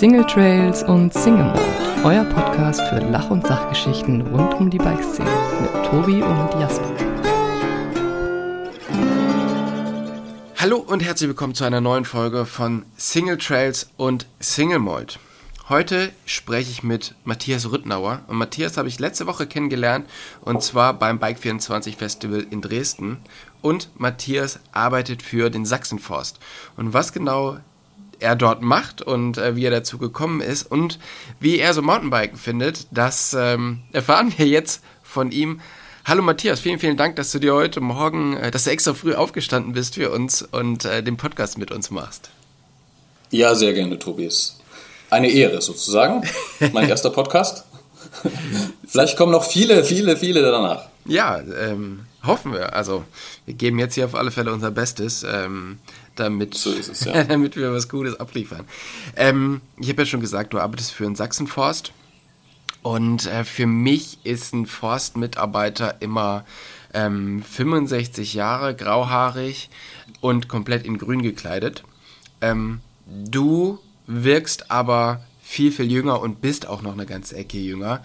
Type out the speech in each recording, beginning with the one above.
Single Trails und Single Mode, euer Podcast für Lach- und Sachgeschichten rund um die Bikeszene mit Tobi und Jasper. Hallo und herzlich willkommen zu einer neuen Folge von Single Trails und Single Mold. Heute spreche ich mit Matthias Rüttnauer und Matthias habe ich letzte Woche kennengelernt und zwar beim Bike24 Festival in Dresden und Matthias arbeitet für den Sachsenforst. Und was genau er dort macht und äh, wie er dazu gekommen ist und wie er so Mountainbiken findet, das ähm, erfahren wir jetzt von ihm. Hallo Matthias, vielen, vielen Dank, dass du dir heute Morgen, äh, dass du extra früh aufgestanden bist für uns und äh, den Podcast mit uns machst. Ja, sehr gerne, Tobias. Eine Ehre sozusagen. Mein erster Podcast. Vielleicht kommen noch viele, viele, viele danach. Ja, ähm, hoffen wir. Also, wir geben jetzt hier auf alle Fälle unser Bestes, ähm, damit, so es, ja. damit wir was Gutes abliefern. Ähm, ich habe ja schon gesagt, du arbeitest für einen Sachsenforst. Und äh, für mich ist ein Forstmitarbeiter immer ähm, 65 Jahre, grauhaarig und komplett in grün gekleidet. Ähm, du wirkst aber viel, viel jünger und bist auch noch eine ganze Ecke jünger.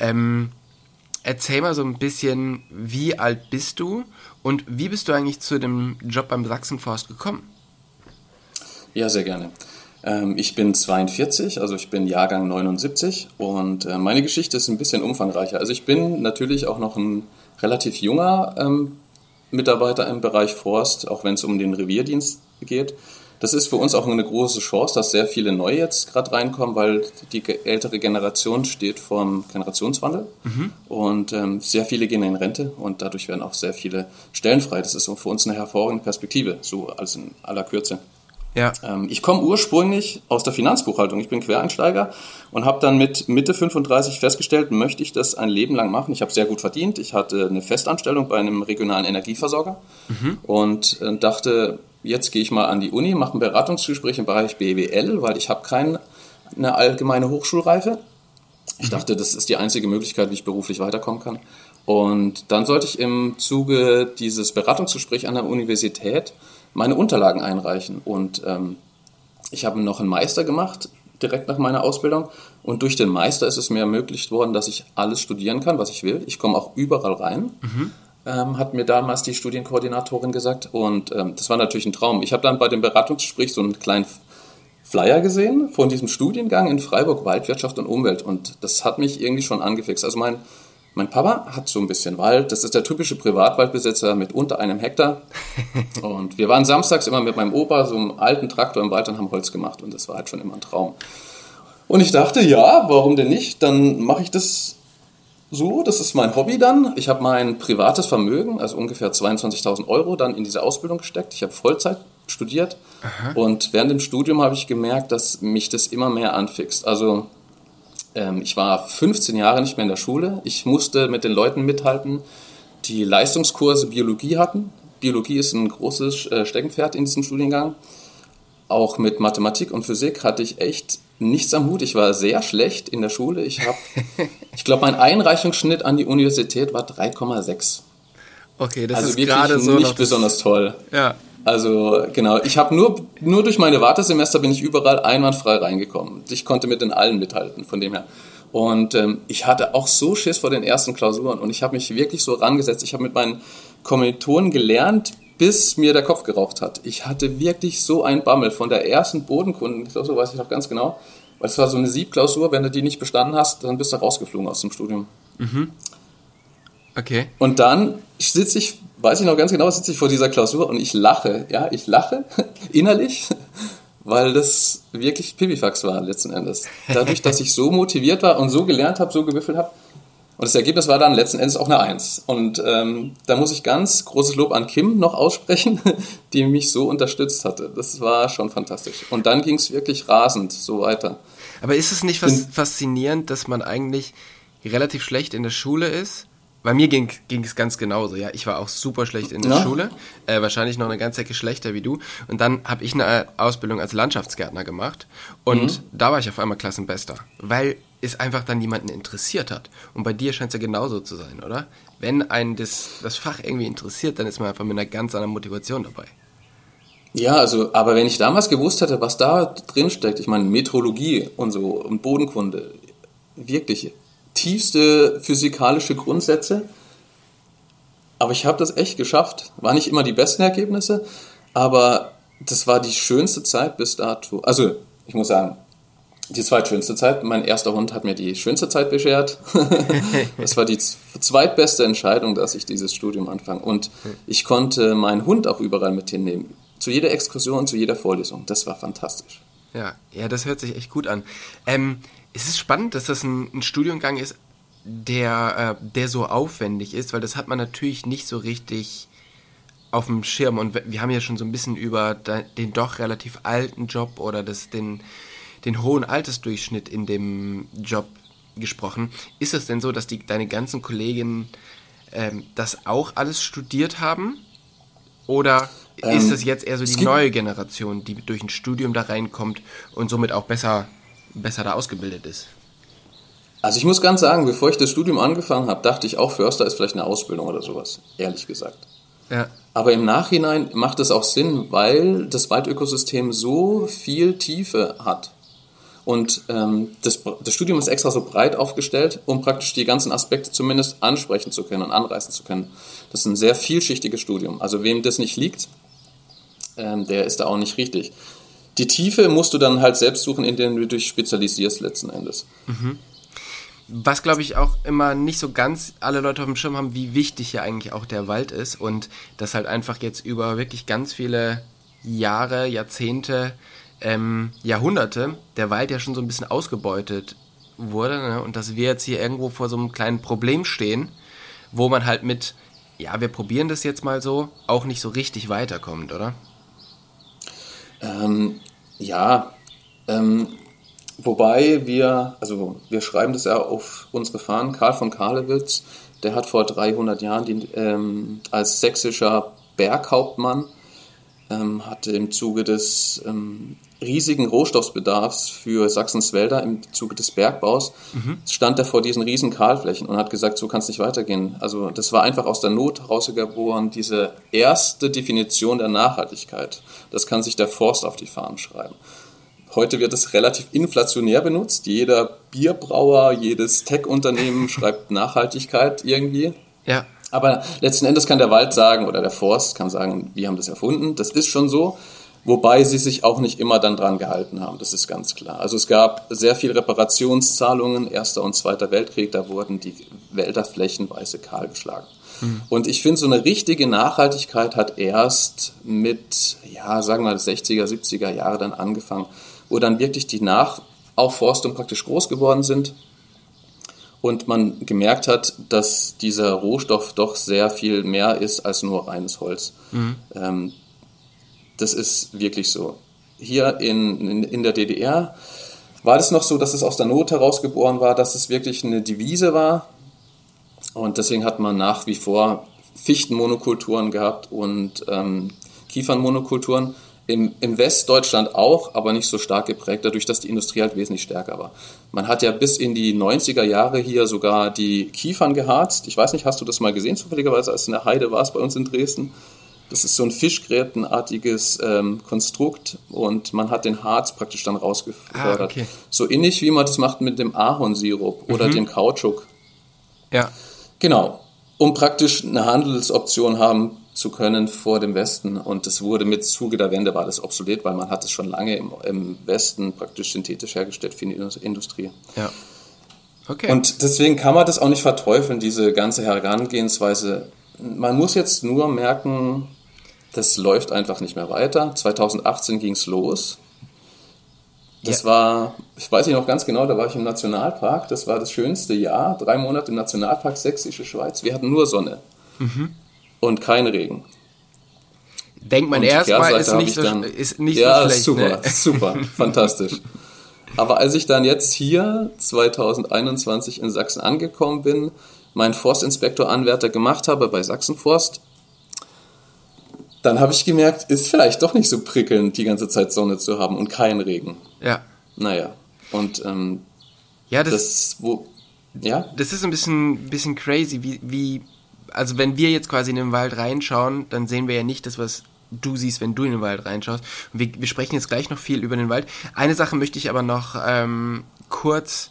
Ähm, erzähl mal so ein bisschen, wie alt bist du und wie bist du eigentlich zu dem Job beim Sachsenforst gekommen? Ja, sehr gerne. Ähm, ich bin 42, also ich bin Jahrgang 79 und äh, meine Geschichte ist ein bisschen umfangreicher. Also ich bin natürlich auch noch ein relativ junger ähm, Mitarbeiter im Bereich Forst, auch wenn es um den Revierdienst geht. Das ist für uns auch eine große Chance, dass sehr viele neu jetzt gerade reinkommen, weil die ältere Generation steht vor Generationswandel mhm. und ähm, sehr viele gehen in Rente und dadurch werden auch sehr viele Stellen frei. Das ist für uns eine hervorragende Perspektive, so als in aller Kürze. Ja. Ähm, ich komme ursprünglich aus der Finanzbuchhaltung. Ich bin Quereinsteiger und habe dann mit Mitte 35 festgestellt, möchte ich das ein Leben lang machen. Ich habe sehr gut verdient. Ich hatte eine Festanstellung bei einem regionalen Energieversorger mhm. und äh, dachte, jetzt gehe ich mal an die Uni, mache ein Beratungsgespräch im Bereich BWL, weil ich habe keine allgemeine Hochschulreife. Ich mhm. dachte, das ist die einzige Möglichkeit, wie ich beruflich weiterkommen kann. Und dann sollte ich im Zuge dieses Beratungsgesprächs an der Universität meine Unterlagen einreichen. Und ähm, ich habe noch einen Meister gemacht, direkt nach meiner Ausbildung. Und durch den Meister ist es mir ermöglicht worden, dass ich alles studieren kann, was ich will. Ich komme auch überall rein. Mhm. Ähm, hat mir damals die Studienkoordinatorin gesagt. Und ähm, das war natürlich ein Traum. Ich habe dann bei dem Beratungsgespräch so einen kleinen Flyer gesehen von diesem Studiengang in Freiburg Waldwirtschaft und Umwelt. Und das hat mich irgendwie schon angefixt. Also mein mein Papa hat so ein bisschen Wald. Das ist der typische Privatwaldbesitzer mit unter einem Hektar. Und wir waren samstags immer mit meinem Opa so einem alten Traktor im Wald und haben Holz gemacht. Und das war halt schon immer ein Traum. Und ich dachte, ja, warum denn nicht? Dann mache ich das so. Das ist mein Hobby dann. Ich habe mein privates Vermögen, also ungefähr 22.000 Euro, dann in diese Ausbildung gesteckt. Ich habe Vollzeit studiert. Aha. Und während dem Studium habe ich gemerkt, dass mich das immer mehr anfixt. Also ähm, ich war 15 Jahre nicht mehr in der Schule. Ich musste mit den Leuten mithalten, die Leistungskurse Biologie hatten. Biologie ist ein großes äh, Steckenpferd in diesem Studiengang. Auch mit Mathematik und Physik hatte ich echt nichts am Hut. Ich war sehr schlecht in der Schule. Ich habe, ich glaube, mein Einreichungsschnitt an die Universität war 3,6. Okay, das also ist gerade so nicht besonders toll. Ja. Also genau, ich habe nur, nur durch meine Wartesemester bin ich überall einwandfrei reingekommen. Ich konnte mit den allen mithalten, von dem her. Und ähm, ich hatte auch so Schiss vor den ersten Klausuren und ich habe mich wirklich so rangesetzt. Ich habe mit meinen Kommilitonen gelernt, bis mir der Kopf geraucht hat. Ich hatte wirklich so ein Bammel von der ersten Bodenkundenklausur, weiß ich noch ganz genau. Weil es war so eine Siebklausur, wenn du die nicht bestanden hast, dann bist du rausgeflogen aus dem Studium. Mhm. Okay. Und dann sitze ich, weiß ich noch ganz genau, sitze ich vor dieser Klausur und ich lache, ja, ich lache innerlich, weil das wirklich Pipifax war letzten Endes. Dadurch, dass ich so motiviert war und so gelernt habe, so gewürfelt habe. Und das Ergebnis war dann letzten Endes auch eine Eins. Und ähm, da muss ich ganz großes Lob an Kim noch aussprechen, die mich so unterstützt hatte. Das war schon fantastisch. Und dann ging es wirklich rasend so weiter. Aber ist es nicht was faszinierend, dass man eigentlich relativ schlecht in der Schule ist bei mir ging es ganz genauso. Ja, ich war auch super schlecht in der ja. Schule, äh, wahrscheinlich noch eine ganze Ecke schlechter wie du. Und dann habe ich eine Ausbildung als Landschaftsgärtner gemacht und mhm. da war ich auf einmal Klassenbester, weil es einfach dann niemanden interessiert hat. Und bei dir scheint es ja genauso zu sein, oder? Wenn einen das, das Fach irgendwie interessiert, dann ist man einfach mit einer ganz anderen Motivation dabei. Ja, also, aber wenn ich damals gewusst hätte, was da drin steckt, ich meine, Metrologie und so und Bodenkunde, wirklich tiefste physikalische Grundsätze. Aber ich habe das echt geschafft. War nicht immer die besten Ergebnisse, aber das war die schönste Zeit bis dato. Also, ich muss sagen, die zweitschönste Zeit. Mein erster Hund hat mir die schönste Zeit beschert. das war die zweitbeste Entscheidung, dass ich dieses Studium anfange. Und ich konnte meinen Hund auch überall mit hinnehmen. Zu jeder Exkursion, zu jeder Vorlesung. Das war fantastisch. Ja, ja, das hört sich echt gut an. Ähm, es ist spannend, dass das ein, ein Studiengang ist, der, äh, der so aufwendig ist, weil das hat man natürlich nicht so richtig auf dem Schirm. Und wir haben ja schon so ein bisschen über den doch relativ alten Job oder das, den, den hohen Altersdurchschnitt in dem Job gesprochen. Ist es denn so, dass die, deine ganzen Kolleginnen ähm, das auch alles studiert haben? Oder ähm, ist das jetzt eher so die neue Generation, die durch ein Studium da reinkommt und somit auch besser, besser da ausgebildet ist? Also ich muss ganz sagen, bevor ich das Studium angefangen habe, dachte ich auch, Förster ist vielleicht eine Ausbildung oder sowas, ehrlich gesagt. Ja. Aber im Nachhinein macht es auch Sinn, weil das Waldökosystem so viel Tiefe hat. Und ähm, das, das Studium ist extra so breit aufgestellt, um praktisch die ganzen Aspekte zumindest ansprechen zu können und anreißen zu können. Das ist ein sehr vielschichtiges Studium. Also wem das nicht liegt, ähm, der ist da auch nicht richtig. Die Tiefe musst du dann halt selbst suchen, indem du dich spezialisierst letzten Endes. Mhm. Was, glaube ich, auch immer nicht so ganz alle Leute auf dem Schirm haben, wie wichtig hier eigentlich auch der Wald ist und dass halt einfach jetzt über wirklich ganz viele Jahre, Jahrzehnte ähm, Jahrhunderte der Wald ja schon so ein bisschen ausgebeutet wurde ne? und dass wir jetzt hier irgendwo vor so einem kleinen Problem stehen, wo man halt mit, ja, wir probieren das jetzt mal so, auch nicht so richtig weiterkommt, oder? Ähm, ja, ähm, wobei wir, also wir schreiben das ja auf unsere Fahnen, Karl von Karlewitz, der hat vor 300 Jahren die, ähm, als sächsischer Berghauptmann ähm, hatte im Zuge des ähm, riesigen Rohstoffbedarfs für Sachsens Wälder im Zuge des Bergbaus, mhm. stand er vor diesen riesen Kahlflächen und hat gesagt, so kann es nicht weitergehen. Also das war einfach aus der Not herausgeboren, diese erste Definition der Nachhaltigkeit. Das kann sich der Forst auf die Fahnen schreiben. Heute wird es relativ inflationär benutzt. Jeder Bierbrauer, jedes Tech-Unternehmen schreibt Nachhaltigkeit irgendwie. Ja. Aber letzten Endes kann der Wald sagen oder der Forst kann sagen, wir haben das erfunden. Das ist schon so. Wobei sie sich auch nicht immer dann dran gehalten haben, das ist ganz klar. Also es gab sehr viel Reparationszahlungen, Erster und Zweiter Weltkrieg, da wurden die Wälder flächenweise kahlgeschlagen. Mhm. Und ich finde, so eine richtige Nachhaltigkeit hat erst mit, ja, sagen wir mal, 60er, 70er Jahre dann angefangen, wo dann wirklich die Nachaufforstung praktisch groß geworden sind und man gemerkt hat, dass dieser Rohstoff doch sehr viel mehr ist als nur reines Holz. Mhm. Ähm, das ist wirklich so. Hier in, in, in, der DDR war das noch so, dass es aus der Not herausgeboren war, dass es wirklich eine Devise war. Und deswegen hat man nach wie vor Fichtenmonokulturen gehabt und ähm, Kiefernmonokulturen. Im, Im Westdeutschland auch, aber nicht so stark geprägt, dadurch, dass die Industrie halt wesentlich stärker war. Man hat ja bis in die 90er Jahre hier sogar die Kiefern geharzt. Ich weiß nicht, hast du das mal gesehen, zufälligerweise, als in der Heide warst bei uns in Dresden? Das ist so ein Fischgrätenartiges ähm, Konstrukt und man hat den Harz praktisch dann rausgefördert. Ah, okay. So ähnlich wie man das macht mit dem Ahornsirup oder mhm. dem Kautschuk. Ja. Genau. Um praktisch eine Handelsoption haben zu können vor dem Westen. Und das wurde mit Zuge der Wende war das obsolet, weil man hat es schon lange im, im Westen praktisch synthetisch hergestellt für die Industrie. Ja. Okay. Und deswegen kann man das auch nicht verteufeln, diese ganze Herangehensweise. Man muss jetzt nur merken, das läuft einfach nicht mehr weiter. 2018 ging es los. Das ja. war, ich weiß nicht noch ganz genau, da war ich im Nationalpark. Das war das schönste Jahr. Drei Monate im Nationalpark Sächsische Schweiz. Wir hatten nur Sonne. Mhm und kein Regen. Denkt man erstmal, ist, nicht so, dann, ist nicht ja, so schlecht. super, ne? super, fantastisch. Aber als ich dann jetzt hier 2021 in Sachsen angekommen bin, meinen Forstinspektor-Anwärter gemacht habe bei Sachsenforst, dann habe ich gemerkt, ist vielleicht doch nicht so prickelnd, die ganze Zeit Sonne zu haben und kein Regen. Ja. Naja, und ähm, ja, das, das, wo, ja? das ist ein bisschen, bisschen crazy, wie, wie also wenn wir jetzt quasi in den Wald reinschauen, dann sehen wir ja nicht das, was du siehst, wenn du in den Wald reinschaust. Wir, wir sprechen jetzt gleich noch viel über den Wald. Eine Sache möchte ich aber noch ähm, kurz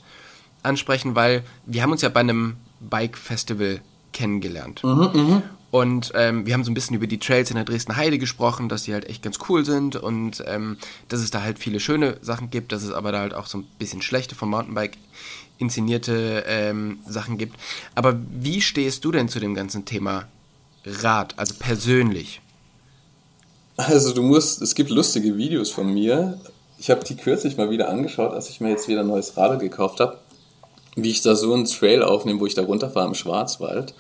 ansprechen, weil wir haben uns ja bei einem Bike-Festival kennengelernt. Mhm, und ähm, wir haben so ein bisschen über die Trails in der Dresden Heide gesprochen, dass die halt echt ganz cool sind und ähm, dass es da halt viele schöne Sachen gibt, dass es aber da halt auch so ein bisschen schlechte vom Mountainbike inszenierte ähm, Sachen gibt. Aber wie stehst du denn zu dem ganzen Thema Rad, also persönlich? Also du musst, es gibt lustige Videos von mir. Ich habe die kürzlich mal wieder angeschaut, als ich mir jetzt wieder ein neues Radl gekauft habe, wie ich da so einen Trail aufnehme, wo ich da runterfahre im Schwarzwald.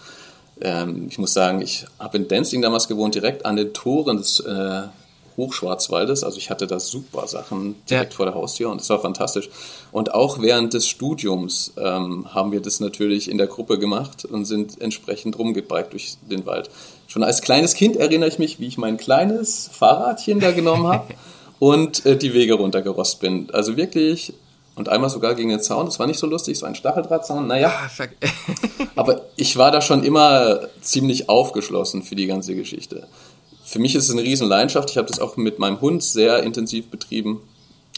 Ähm, ich muss sagen, ich habe in Denzing damals gewohnt, direkt an den Toren des äh, Hochschwarzwaldes. Also ich hatte da super Sachen direkt ja. vor der Haustür und das war fantastisch. Und auch während des Studiums ähm, haben wir das natürlich in der Gruppe gemacht und sind entsprechend rumgebiked durch den Wald. Schon als kleines Kind erinnere ich mich, wie ich mein kleines Fahrradchen da genommen habe und äh, die Wege runtergerost bin. Also wirklich und einmal sogar gegen den Zaun. Das war nicht so lustig, so ein Stacheldrahtzaun. Naja. Ah, aber ich war da schon immer ziemlich aufgeschlossen für die ganze Geschichte. Für mich ist es eine riesen Leidenschaft. Ich habe das auch mit meinem Hund sehr intensiv betrieben.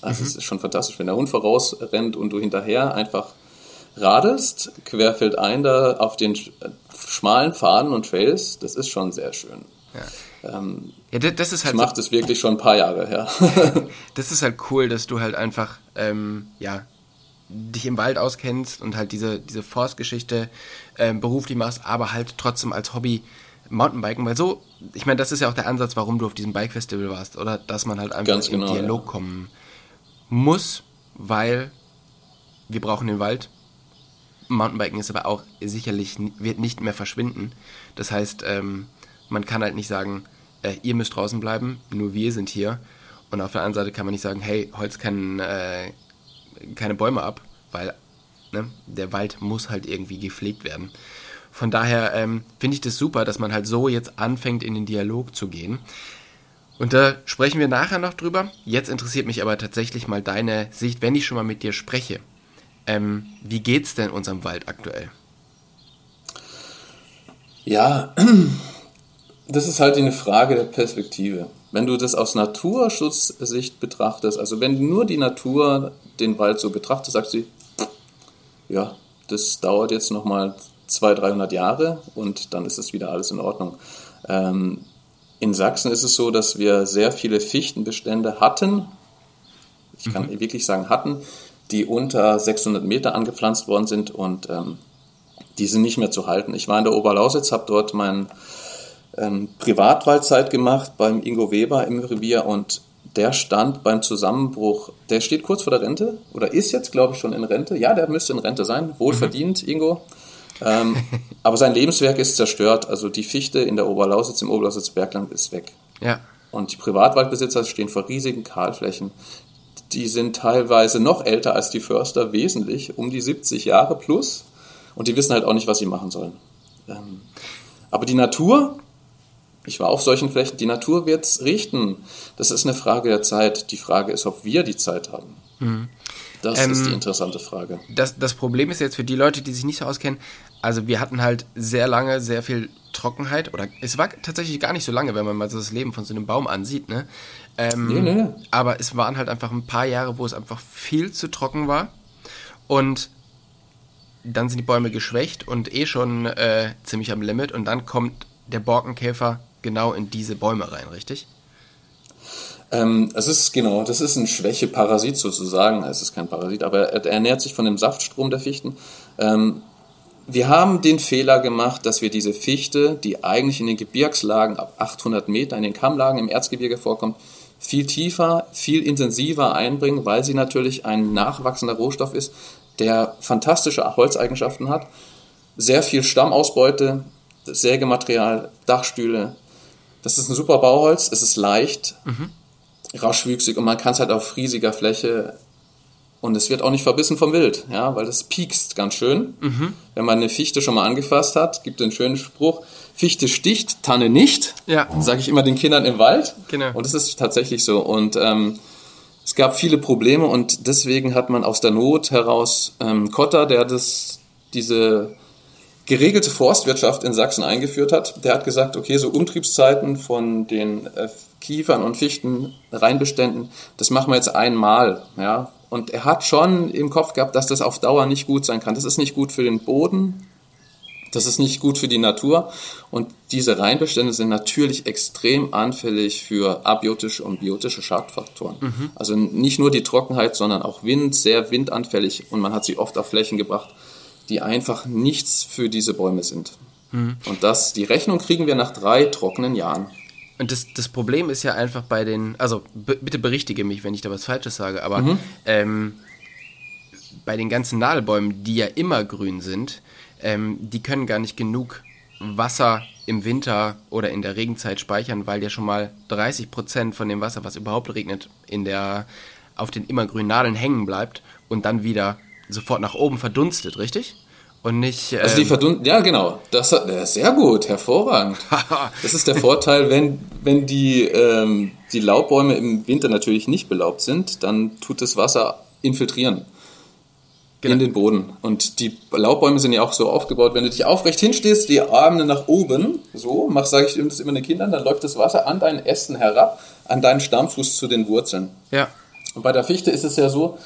Also mhm. es ist schon fantastisch, wenn der Hund vorausrennt und du hinterher einfach radelst, querfeldein da auf den schmalen Pfaden und Trails. Das ist schon sehr schön. Ja. Ähm, ja, das ist halt. Ich mache das wirklich schon ein paar Jahre her. das ist halt cool, dass du halt einfach, ähm, ja, dich im Wald auskennst und halt diese, diese Forstgeschichte ähm, beruflich machst, aber halt trotzdem als Hobby Mountainbiken, weil so, ich meine, das ist ja auch der Ansatz, warum du auf diesem Bike-Festival warst, oder? Dass man halt einfach Ganz in genau, Dialog ja. kommen muss, weil wir brauchen den Wald. Mountainbiken ist aber auch sicherlich, wird nicht mehr verschwinden. Das heißt, ähm, man kann halt nicht sagen, äh, ihr müsst draußen bleiben, nur wir sind hier. Und auf der anderen Seite kann man nicht sagen, hey, Holz kann äh, keine Bäume ab, weil ne, der Wald muss halt irgendwie gepflegt werden. Von daher ähm, finde ich das super, dass man halt so jetzt anfängt, in den Dialog zu gehen. Und da sprechen wir nachher noch drüber. Jetzt interessiert mich aber tatsächlich mal deine Sicht, wenn ich schon mal mit dir spreche. Ähm, wie geht's denn unserem Wald aktuell? Ja, das ist halt eine Frage der Perspektive. Wenn du das aus Naturschutzsicht betrachtest, also wenn nur die Natur, den Wald so betrachtest, sagst du, ja, das dauert jetzt nochmal 200, 300 Jahre und dann ist es wieder alles in Ordnung. Ähm, in Sachsen ist es so, dass wir sehr viele Fichtenbestände hatten, ich kann mhm. wirklich sagen hatten, die unter 600 Meter angepflanzt worden sind und ähm, die sind nicht mehr zu halten. Ich war in der Oberlausitz, habe dort mein ähm, Privatwaldzeit gemacht beim Ingo Weber im Revier und der stand beim Zusammenbruch, der steht kurz vor der Rente oder ist jetzt, glaube ich, schon in Rente. Ja, der müsste in Rente sein, wohlverdient, mhm. Ingo. Ähm, aber sein Lebenswerk ist zerstört. Also die Fichte in der Oberlausitz, im Oberlausitz Bergland ist weg. Ja. Und die Privatwaldbesitzer stehen vor riesigen Kahlflächen. Die sind teilweise noch älter als die Förster, wesentlich, um die 70 Jahre plus. Und die wissen halt auch nicht, was sie machen sollen. Ähm, aber die Natur, ich war auf solchen Flächen, die Natur wird es richten. Das ist eine Frage der Zeit. Die Frage ist, ob wir die Zeit haben. Mhm. Das ähm, ist die interessante Frage. Das, das Problem ist jetzt für die Leute, die sich nicht so auskennen, also wir hatten halt sehr lange sehr viel Trockenheit oder es war tatsächlich gar nicht so lange, wenn man mal so das Leben von so einem Baum ansieht, ne? Ähm, nee, nee. Aber es waren halt einfach ein paar Jahre, wo es einfach viel zu trocken war und dann sind die Bäume geschwächt und eh schon äh, ziemlich am Limit und dann kommt der Borkenkäfer genau in diese Bäume rein, richtig? Ähm, es ist genau, das ist ein Schwächeparasit sozusagen. Es ist kein Parasit, aber er, er ernährt sich von dem Saftstrom der Fichten. Ähm, wir haben den Fehler gemacht, dass wir diese Fichte, die eigentlich in den Gebirgslagen ab 800 Meter, in den Kammlagen im Erzgebirge vorkommt, viel tiefer, viel intensiver einbringen, weil sie natürlich ein nachwachsender Rohstoff ist, der fantastische Holzeigenschaften hat, sehr viel Stammausbeute, Sägematerial, Dachstühle. Das ist ein super Bauholz, es ist leicht, mhm. raschwüchsig und man kann es halt auf riesiger Fläche und es wird auch nicht verbissen vom Wild, ja, weil das piekst ganz schön. Mhm. Wenn man eine Fichte schon mal angefasst hat, gibt den schönen Spruch, Fichte sticht, Tanne nicht. Ja. Sage ich immer den Kindern im Wald. Genau. Und das ist tatsächlich so. Und ähm, es gab viele Probleme und deswegen hat man aus der Not heraus ähm, Kotter, der das, diese geregelte Forstwirtschaft in Sachsen eingeführt hat, der hat gesagt, okay, so Umtriebszeiten von den äh, Kiefern und Fichten Reinbeständen, das machen wir jetzt einmal, ja. Und er hat schon im Kopf gehabt, dass das auf Dauer nicht gut sein kann. Das ist nicht gut für den Boden, das ist nicht gut für die Natur. Und diese Reinbestände sind natürlich extrem anfällig für abiotische und biotische Schadfaktoren. Mhm. Also nicht nur die Trockenheit, sondern auch Wind, sehr windanfällig. Und man hat sie oft auf Flächen gebracht, die einfach nichts für diese Bäume sind. Mhm. Und das, die Rechnung kriegen wir nach drei trockenen Jahren. Und das, das Problem ist ja einfach bei den, also bitte berichtige mich, wenn ich da was Falsches sage, aber mhm. ähm, bei den ganzen Nadelbäumen, die ja immer grün sind, ähm, die können gar nicht genug Wasser im Winter oder in der Regenzeit speichern, weil ja schon mal 30 Prozent von dem Wasser, was überhaupt regnet, in der, auf den immergrünen Nadeln hängen bleibt und dann wieder sofort nach oben verdunstet, richtig? Und nicht. Ähm also die ähm, verdunsten, ja genau. Das, das ist sehr gut, hervorragend. das ist der Vorteil, wenn, wenn die, ähm, die Laubbäume im Winter natürlich nicht belaubt sind, dann tut das Wasser infiltrieren genau. in den Boden. Und die Laubbäume sind ja auch so aufgebaut, wenn du dich aufrecht hinstehst, die Arme nach oben, so, mach, sage ich das immer den Kindern, dann läuft das Wasser an deinen Ästen herab, an deinen Stammfuß zu den Wurzeln. Ja. Und bei der Fichte ist es ja so,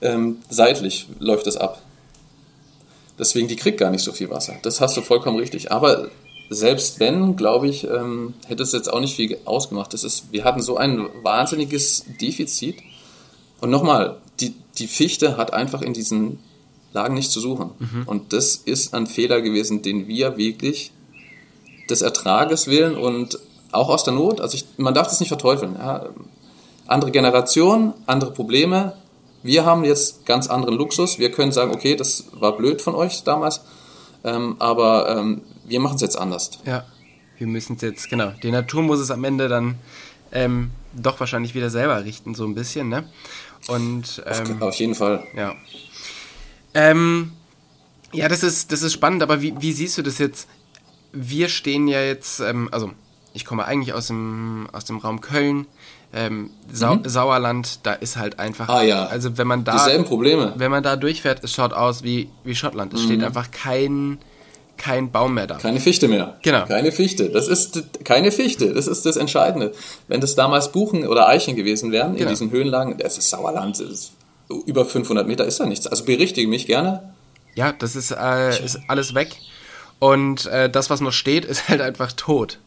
ähm, seitlich läuft es ab. Deswegen, die kriegt gar nicht so viel Wasser. Das hast du vollkommen richtig. Aber selbst wenn, glaube ich, ähm, hätte es jetzt auch nicht viel ausgemacht. Das ist, wir hatten so ein wahnsinniges Defizit. Und nochmal, die, die Fichte hat einfach in diesen Lagen nichts zu suchen. Mhm. Und das ist ein Fehler gewesen, den wir wirklich des Ertrages willen und auch aus der Not, also ich, man darf das nicht verteufeln. Ja. Andere Generation, andere Probleme, wir haben jetzt ganz anderen Luxus. Wir können sagen, okay, das war blöd von euch damals, ähm, aber ähm, wir machen es jetzt anders. Ja, wir müssen es jetzt, genau. Die Natur muss es am Ende dann ähm, doch wahrscheinlich wieder selber richten, so ein bisschen, ne? Und, ähm, auf, auf, jeden Fall. Ja. Ähm, ja, das ist, das ist spannend, aber wie, wie siehst du das jetzt? Wir stehen ja jetzt, ähm, also ich komme eigentlich aus dem, aus dem Raum Köln ähm, Sau mhm. Sauerland, da ist halt einfach. Ah ja. Also wenn man da. Dieselben Probleme. Wenn man da durchfährt, es schaut aus wie, wie Schottland. Es mhm. steht einfach kein, kein Baum mehr da. Keine Fichte mehr. Genau. Keine Fichte. Das ist keine Fichte. Das ist das Entscheidende. Wenn das damals Buchen oder Eichen gewesen wären, genau. in diesen Höhenlagen, das ist Sauerland, das ist über 500 Meter ist da nichts. Also berichtige mich gerne. Ja, das ist, äh, ist alles weg. Und äh, das, was noch steht, ist halt einfach tot.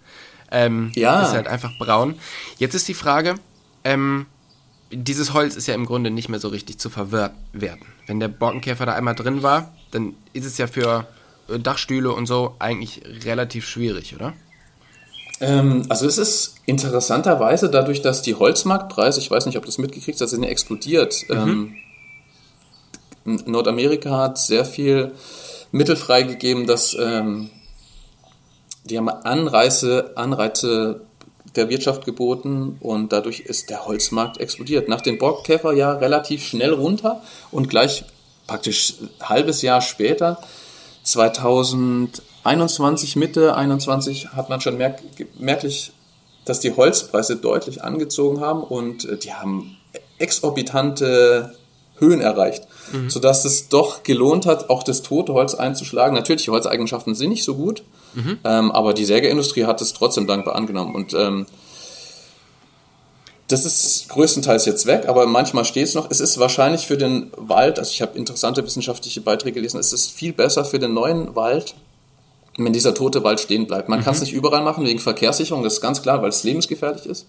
Ähm, ja. Ist halt einfach braun. Jetzt ist die Frage, ähm, dieses Holz ist ja im Grunde nicht mehr so richtig zu verwerten. Wenn der Borkenkäfer da einmal drin war, dann ist es ja für äh, Dachstühle und so eigentlich relativ schwierig, oder? Ähm, also es ist interessanterweise dadurch, dass die Holzmarktpreise, ich weiß nicht, ob du das mitgekriegt hast, sind explodiert. Mhm. Ähm, Nordamerika hat sehr viel Mittel freigegeben, dass ähm, die haben Anreize, Anreize der Wirtschaft geboten und dadurch ist der Holzmarkt explodiert. Nach dem Borkenkäferjahr relativ schnell runter und gleich praktisch ein halbes Jahr später, 2021, Mitte 21, hat man schon merk merklich, dass die Holzpreise deutlich angezogen haben und äh, die haben exorbitante Höhen erreicht, mhm. sodass es doch gelohnt hat, auch das tote Holz einzuschlagen. Natürlich, die Holzeigenschaften sind nicht so gut, Mhm. Ähm, aber die Sägeindustrie hat es trotzdem dankbar angenommen. Und ähm, das ist größtenteils jetzt weg, aber manchmal steht es noch. Es ist wahrscheinlich für den Wald, also ich habe interessante wissenschaftliche Beiträge gelesen, es ist viel besser für den neuen Wald, wenn dieser tote Wald stehen bleibt. Man mhm. kann es nicht überall machen wegen Verkehrssicherung, das ist ganz klar, weil es lebensgefährlich ist.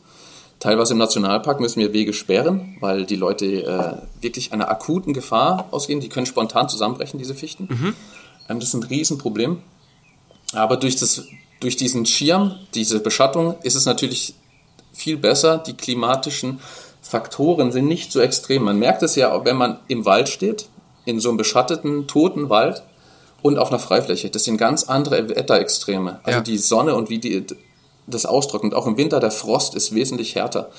Teilweise im Nationalpark müssen wir Wege sperren, weil die Leute äh, wirklich einer akuten Gefahr ausgehen. Die können spontan zusammenbrechen, diese Fichten. Mhm. Ähm, das ist ein Riesenproblem. Aber durch, das, durch diesen Schirm, diese Beschattung, ist es natürlich viel besser. Die klimatischen Faktoren sind nicht so extrem. Man merkt es ja, wenn man im Wald steht, in so einem beschatteten, toten Wald und auf einer Freifläche. Das sind ganz andere Wetterextreme. Also ja. die Sonne und wie die, das austrocknet. Auch im Winter, der Frost ist wesentlich härter.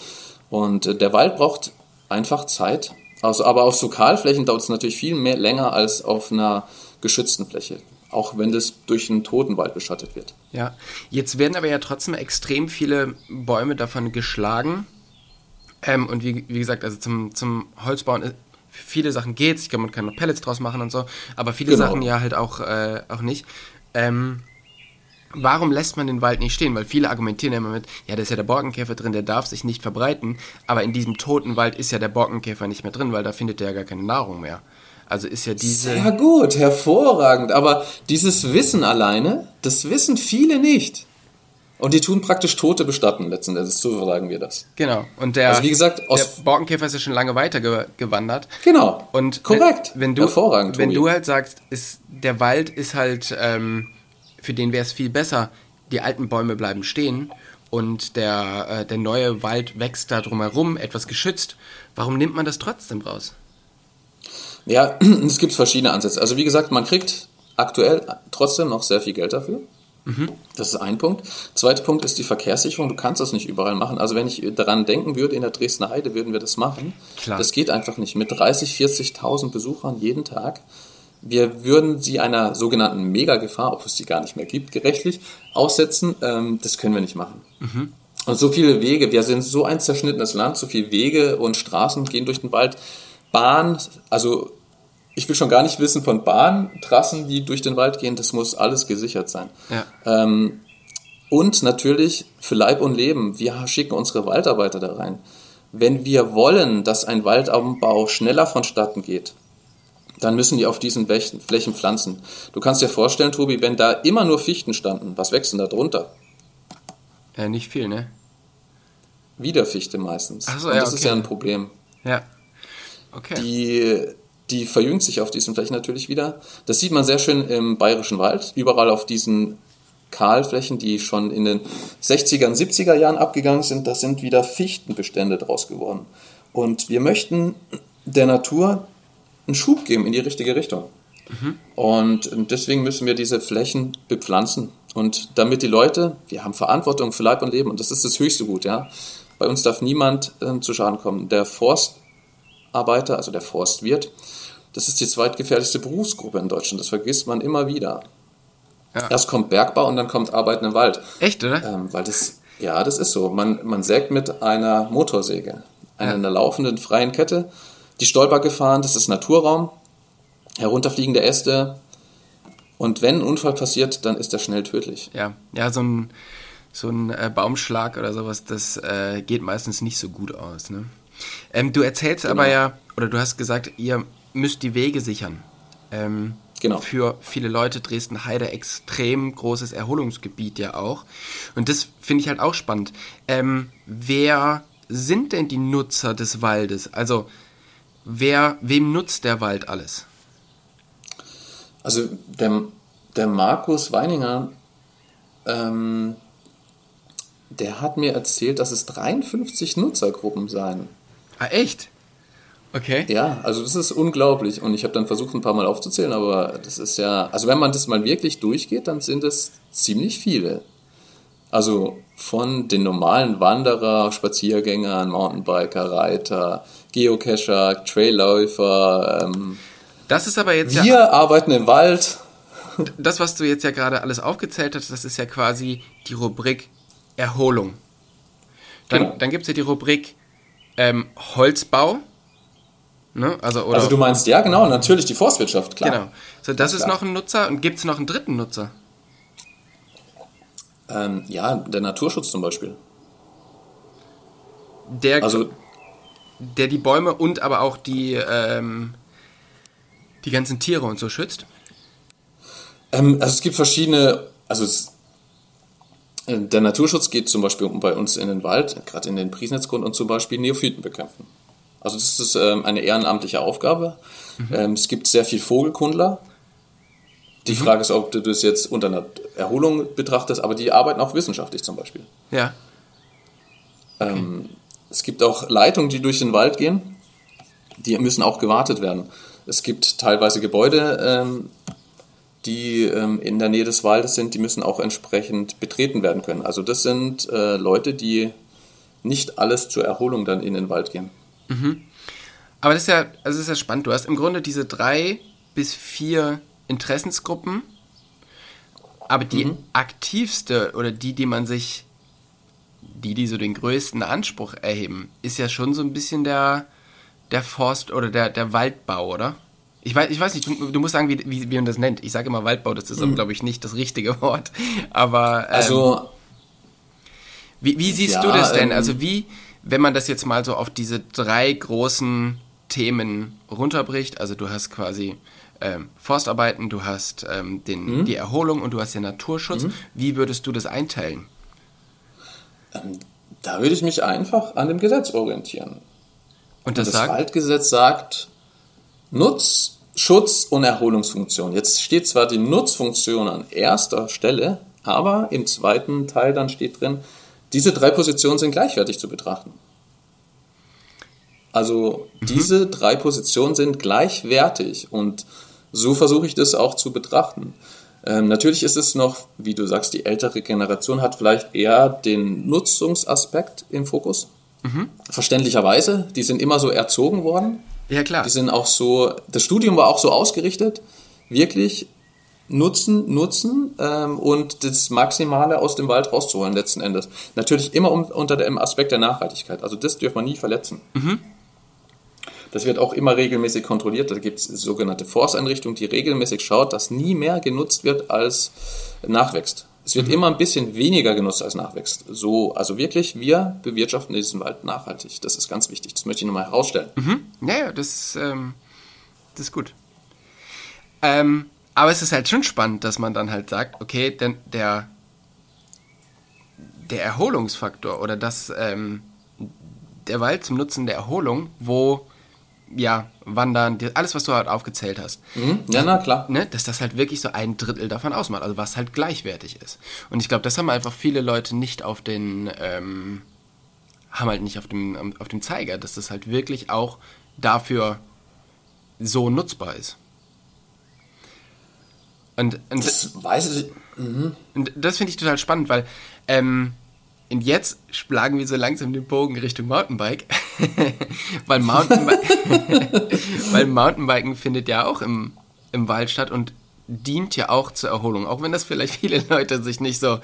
Und äh, der Wald braucht einfach Zeit. Also, aber auf so Kahlflächen dauert es natürlich viel mehr länger als auf einer geschützten Fläche auch wenn das durch einen Totenwald beschattet wird. Ja, jetzt werden aber ja trotzdem extrem viele Bäume davon geschlagen. Ähm, und wie, wie gesagt, also zum, zum Holzbauen, äh, viele Sachen geht Ich glaube, man kann noch Pellets draus machen und so, aber viele genau. Sachen ja halt auch, äh, auch nicht. Ähm, warum lässt man den Wald nicht stehen? Weil viele argumentieren ja immer mit, ja, da ist ja der Borkenkäfer drin, der darf sich nicht verbreiten, aber in diesem toten Wald ist ja der Borkenkäfer nicht mehr drin, weil da findet er ja gar keine Nahrung mehr. Also ist ja diese. Sehr gut, hervorragend. Aber dieses Wissen alleine, das wissen viele nicht. Und die tun praktisch Tote bestatten, letzten Endes, so sagen wir das. Genau. Und der, Also wie gesagt, aus- der Borkenkäfer ist ja schon lange weiter ge gewandert. Genau. Und Korrekt. Wenn, wenn du, Hervorragend, wenn Tobi. du halt sagst, ist, der Wald ist halt, ähm, für den wäre es viel besser, die alten Bäume bleiben stehen und der, äh, der neue Wald wächst da drumherum, etwas geschützt. Warum nimmt man das trotzdem raus? Ja, es gibt verschiedene Ansätze. Also wie gesagt, man kriegt aktuell trotzdem noch sehr viel Geld dafür. Das ist ein Punkt. Zweiter Punkt ist die Verkehrssicherung. Du kannst das nicht überall machen. Also wenn ich daran denken würde, in der Dresdner Heide würden wir das machen. Klar. Das geht einfach nicht. Mit 30, 40.000 Besuchern jeden Tag. Wir würden sie einer sogenannten Megagefahr, ob es die gar nicht mehr gibt, gerechtlich aussetzen. Ähm, das können wir nicht machen. Und so viele Wege, wir sind so ein zerschnittenes Land, so viele Wege und Straßen gehen durch den Wald. Bahn, also ich will schon gar nicht wissen von Bahntrassen, die durch den Wald gehen, das muss alles gesichert sein. Ja. Ähm, und natürlich für Leib und Leben, wir schicken unsere Waldarbeiter da rein. Wenn wir wollen, dass ein Waldabbau schneller vonstatten geht, dann müssen die auf diesen Flächen pflanzen. Du kannst dir vorstellen, Tobi, wenn da immer nur Fichten standen, was wächst denn da drunter? Ja, nicht viel, ne? Wieder Fichte meistens. Ach so, und ja, das ist okay. ja ein Problem. Ja. Okay. Die, die verjüngt sich auf diesen Flächen natürlich wieder. Das sieht man sehr schön im Bayerischen Wald. Überall auf diesen Kahlflächen, die schon in den 60er und 70er Jahren abgegangen sind, da sind wieder Fichtenbestände draus geworden. Und wir möchten der Natur einen Schub geben in die richtige Richtung. Und deswegen müssen wir diese Flächen bepflanzen. Und damit die Leute, wir haben Verantwortung für Leib und Leben und das ist das höchste Gut, ja. Bei uns darf niemand ähm, zu Schaden kommen. Der Forstarbeiter, also der Forstwirt, das ist die zweitgefährlichste Berufsgruppe in Deutschland. Das vergisst man immer wieder. Ja. Erst kommt Bergbau und dann kommt Arbeiten im Wald. Echt, oder? Ähm, weil das, ja, das ist so. Man, man sägt mit einer Motorsäge, einer, einer laufenden freien Kette, die Stolpergefahren, das ist Naturraum, herunterfliegende Äste. Und wenn ein Unfall passiert, dann ist er schnell tödlich. Ja, ja, so ein, so ein äh, Baumschlag oder sowas, das äh, geht meistens nicht so gut aus. Ne? Ähm, du erzählst aber ja, oder du hast gesagt, ihr müsst die Wege sichern. Ähm, Genau. Für viele Leute Dresden-Heide extrem großes Erholungsgebiet ja auch. Und das finde ich halt auch spannend. Ähm, wer sind denn die Nutzer des Waldes? Also, wer, wem nutzt der Wald alles? Also der, der Markus Weininger, ähm, der hat mir erzählt, dass es 53 Nutzergruppen seien. Ah, echt? Okay. Ja, also das ist unglaublich. Und ich habe dann versucht, ein paar Mal aufzuzählen, aber das ist ja, also wenn man das mal wirklich durchgeht, dann sind es ziemlich viele. Also von den normalen Wanderer, Spaziergängern, Mountainbiker, Reiter, Geocacher, Trailläufer. Ähm, Das ist aber jetzt ja. wir arbeiten im Wald. das, was du jetzt ja gerade alles aufgezählt hast, das ist ja quasi die Rubrik Erholung. Dann, Genau. dann gibt es ja die Rubrik ähm, Holzbau. Ne? Also, oder, Also du meinst, ja genau, natürlich die Forstwirtschaft, klar. genau. So, das ist klar. noch ein Nutzer und gibt es noch einen dritten Nutzer? Ähm, ja, der Naturschutz zum Beispiel. Der, Also der die Bäume und aber auch die, ähm, die ganzen Tiere und so schützt. Ähm, also es gibt verschiedene, also es, der Naturschutz geht zum Beispiel bei uns in den Wald, gerade in den Priesnitzgrund und zum Beispiel Neophyten bekämpfen. Also das ist ähm, eine ehrenamtliche Aufgabe. Ähm, es gibt sehr viel Vogelkundler. Die Frage ist, ob du das jetzt unter einer Erholung betrachtest, aber die arbeiten auch wissenschaftlich zum Beispiel. Ja. Ähm, es gibt auch Leitungen, die durch den Wald gehen. Die müssen auch gewartet werden. Es gibt teilweise Gebäude, ähm, die ähm, in der Nähe des Waldes sind, die müssen auch entsprechend betreten werden können. Also das sind äh, Leute, die nicht alles zur Erholung dann in den Wald gehen. Aber das ist ja, also das ist ja spannend. Du hast im Grunde diese drei bis vier Interessensgruppen, aber die aktivste oder die, die man sich, die, die so den größten Anspruch erheben, ist ja schon so ein bisschen der, der Forst oder der, der Waldbau, oder? Ich weiß, ich weiß nicht, du, du musst sagen, wie, wie, wie man das nennt. Ich sage immer Waldbau, das ist, mhm. glaube ich, nicht das richtige Wort. Aber. Ähm, also. Wie, wie siehst ja, du das denn? Ähm, also, wie, wenn man das jetzt mal so auf diese drei großen Themen runterbricht, also du hast quasi ähm, Forstarbeiten, du hast ähm, den, mhm. die Erholung und du hast den Naturschutz. Mhm. Wie würdest du das einteilen? Ähm, da würde ich mich einfach an dem Gesetz orientieren. Und das, und das sagt? Waldgesetz sagt Nutz, Schutz und Erholungsfunktion. Jetzt steht zwar die Nutzfunktion an erster Stelle, aber im zweiten Teil dann steht drin, diese drei Positionen sind gleichwertig zu betrachten. Also mhm. diese drei Positionen sind gleichwertig und so versuche ich das auch zu betrachten. Ähm, natürlich ist es noch, wie du sagst, die ältere Generation hat vielleicht eher den Nutzungsaspekt im Fokus. Mhm. Verständlicherweise, die sind immer so erzogen worden. Ja, klar. Die sind auch so, das Studium war auch so ausgerichtet, wirklich nutzen, nutzen ähm, und das Maximale aus dem Wald rauszuholen letzten Endes. Natürlich immer um, unter dem Aspekt der Nachhaltigkeit. Also das dürfen wir nie verletzen. Mhm. Das wird auch immer regelmäßig kontrolliert. Da gibt es sogenannte Forsteinrichtungen, die regelmäßig schaut, dass nie mehr genutzt wird als nachwächst. Es wird mhm. immer ein bisschen weniger genutzt als nachwächst. So, also wirklich, wir bewirtschaften diesen Wald nachhaltig. Das ist ganz wichtig. Das möchte ich nochmal herausstellen. Mhm. Ja, ja, das, ähm, das ist gut. Ähm, aber es ist halt schon spannend, dass man dann halt sagt, okay, denn der, der Erholungsfaktor oder das, ähm, der Wald zum Nutzen der Erholung, wo ja, Wandern, alles, was du halt aufgezählt hast. Mhm. Ja, na klar. Ne, dass das halt wirklich so ein Drittel davon ausmacht, also was halt gleichwertig ist. Und ich glaube, das haben einfach viele Leute nicht auf den, ähm, haben halt nicht auf dem, auf dem Zeiger, dass das halt wirklich auch dafür so nutzbar ist. Und, und das weiß ich. Mhm. Und das finde ich total spannend, weil ähm, und jetzt schlagen wir so langsam den Bogen Richtung Mountainbike. weil, Mountainbi weil Mountainbiken findet ja auch im, im Wald statt und dient ja auch zur Erholung. Auch wenn das vielleicht viele Leute sich nicht so,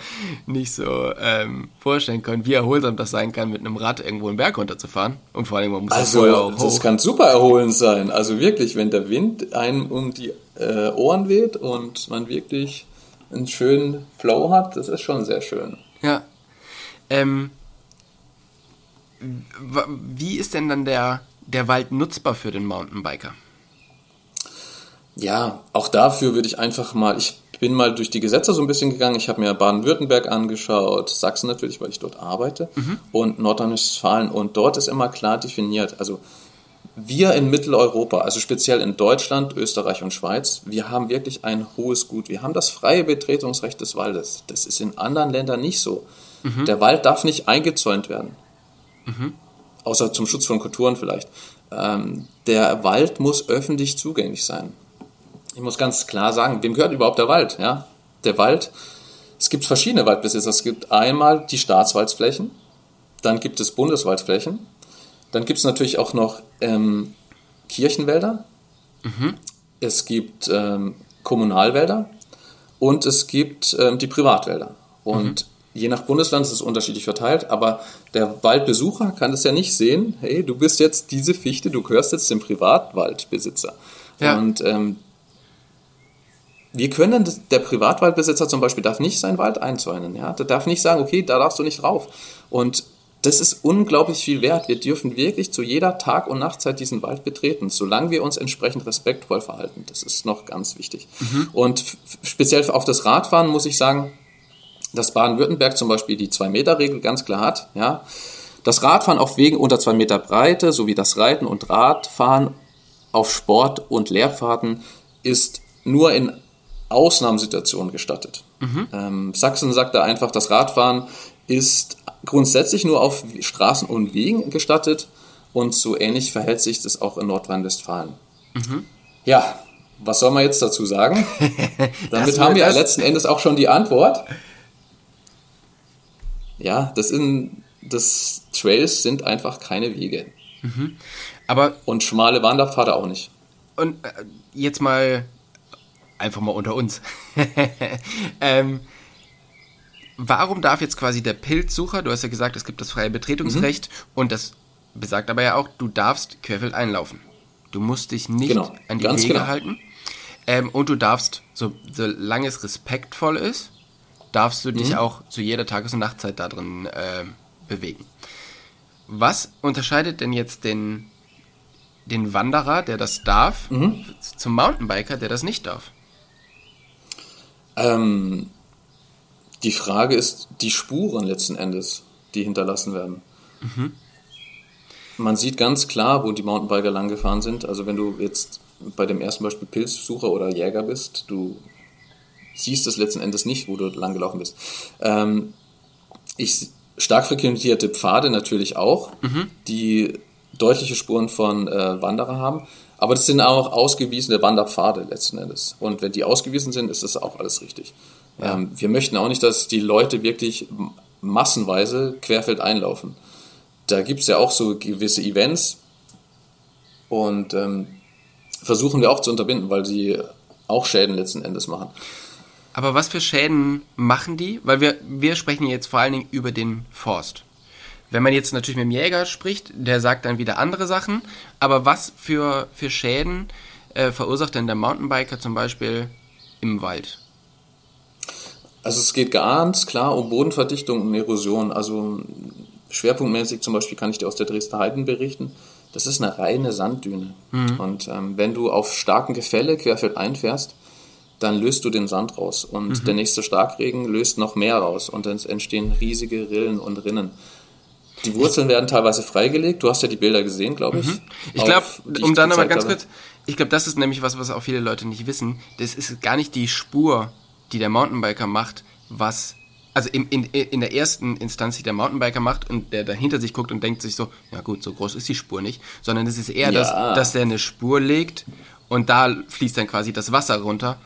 nicht so ähm, vorstellen können, wie erholsam das sein kann, mit einem Rad irgendwo einen Berg runterzufahren. Und vor allem, man muss also, vorher auch hoch. Das kann super erholend sein. Also wirklich, wenn der Wind einem um die äh, Ohren weht und man wirklich einen schönen Flow hat, das ist schon sehr schön. Ja, ähm, wie ist denn dann der, der Wald nutzbar für den Mountainbiker? Ja, auch dafür würde ich einfach mal, ich bin mal durch die Gesetze so ein bisschen gegangen. Ich habe mir Baden-Württemberg angeschaut, Sachsen natürlich, weil ich dort arbeite, mhm. und Nordrhein-Westfalen. Und dort ist immer klar definiert, also wir in Mitteleuropa, also speziell in Deutschland, Österreich und Schweiz, wir haben wirklich ein hohes Gut. Wir haben das freie Betretungsrecht des Waldes. Das ist in anderen Ländern nicht so. Mhm. Der Wald darf nicht eingezäunt werden. Mhm. Außer zum Schutz von Kulturen vielleicht. Ähm, der Wald muss öffentlich zugänglich sein. Ich muss ganz klar sagen, wem gehört überhaupt der Wald? Ja? Der Wald, es gibt verschiedene Waldbesitzer. Es gibt einmal die Staatswaldflächen, dann gibt es Bundeswaldflächen, dann gibt es natürlich auch noch ähm, Kirchenwälder, mhm. es gibt ähm, Kommunalwälder und es gibt ähm, die Privatwälder. Und mhm je nach Bundesland ist es unterschiedlich verteilt, aber der Waldbesucher kann das ja nicht sehen, hey, du bist jetzt diese Fichte, du gehörst jetzt dem Privatwaldbesitzer. Ja. Und ähm, wir können, der Privatwaldbesitzer zum Beispiel darf nicht seinen Wald einzäunen, ja, der darf nicht sagen, okay, da darfst du nicht drauf. Und das ist unglaublich viel wert. Wir dürfen wirklich zu jeder Tag- und Nachtzeit diesen Wald betreten, solange wir uns entsprechend respektvoll verhalten. Das ist noch ganz wichtig. Mhm. Und speziell auf das Radfahren muss ich sagen, dass Baden-Württemberg zum Beispiel die 2-Meter-Regel ganz klar hat. Ja. Das Radfahren auf Wegen unter 2 Meter Breite sowie das Reiten und Radfahren auf Sport- und Lehrfahrten ist nur in Ausnahmesituationen gestattet. Mhm. Ähm, Sachsen sagt da einfach, das Radfahren ist grundsätzlich nur auf Straßen und Wegen gestattet und so ähnlich verhält sich das auch in Nordrhein-Westfalen. Mhm. Ja, was soll man jetzt dazu sagen? Damit haben wir letzten Endes auch schon die Antwort ja, das, in, das Trails sind einfach keine Wege. Mhm. Aber und schmale Wanderpfade auch nicht. Und äh, jetzt mal einfach mal unter uns. ähm, warum darf jetzt quasi der Pilzsucher, du hast ja gesagt, es gibt das freie Betretungsrecht mhm. und das besagt aber ja auch, du darfst querfeld einlaufen. Du musst dich nicht Genau, an die ganz Wege genau. halten. Ähm, und du darfst, so, solange es respektvoll ist, darfst du Mhm. dich auch zu jeder Tages- und Nachtzeit da drin äh, bewegen. Was unterscheidet denn jetzt den, den Wanderer, der das darf, Mhm. zum Mountainbiker, der das nicht darf? Ähm, die Frage ist die Spuren letzten Endes, die hinterlassen werden. Man sieht ganz klar, wo die Mountainbiker lang gefahren sind. Also wenn du jetzt bei dem ersten Beispiel Pilzsucher oder Jäger bist, du siehst es letzten Endes nicht, wo du lang gelaufen bist. Ähm, ich stark frequentierte Pfade natürlich auch, die deutliche Spuren von äh, Wanderer haben. Aber das sind auch ausgewiesene Wanderpfade letzten Endes. Und wenn die ausgewiesen sind, ist das auch alles richtig. Ähm, wir möchten auch nicht, dass die Leute wirklich massenweise querfeld einlaufen. Da gibt es ja auch so gewisse Events und ähm, versuchen wir auch zu unterbinden, weil sie auch Schäden letzten Endes machen. Aber was für Schäden machen die? Weil wir, wir sprechen jetzt vor allen Dingen über den Forst. Wenn man jetzt natürlich mit dem Jäger spricht, der sagt dann wieder andere Sachen. Aber was für, für Schäden äh, verursacht denn der Mountainbiker zum Beispiel im Wald? Also es geht ganz klar um Bodenverdichtung und Erosion. Also schwerpunktmäßig zum Beispiel kann ich dir aus der Dresdner Heiden berichten. Das ist eine reine Sanddüne. Und ähm, wenn du auf starken Gefälle querfeld einfährst, dann löst du den Sand raus. Und der nächste Starkregen löst noch mehr raus. Und dann entstehen riesige Rillen und Rinnen. Die Wurzeln werden teilweise freigelegt. Du hast ja die Bilder gesehen, glaube ich. Ich glaube, um dann aber gezeigt ganz habe. kurz, ich glaube, das ist nämlich was, was auch viele Leute nicht wissen. Das ist gar nicht die Spur, die der Mountainbiker macht, was, also in, in, in der ersten Instanz, die der Mountainbiker macht und der da hinter sich guckt und denkt sich so, ja gut, so groß ist die Spur nicht, sondern es ist eher, Ja. dass, dass der eine Spur legt und da fließt dann quasi das Wasser runter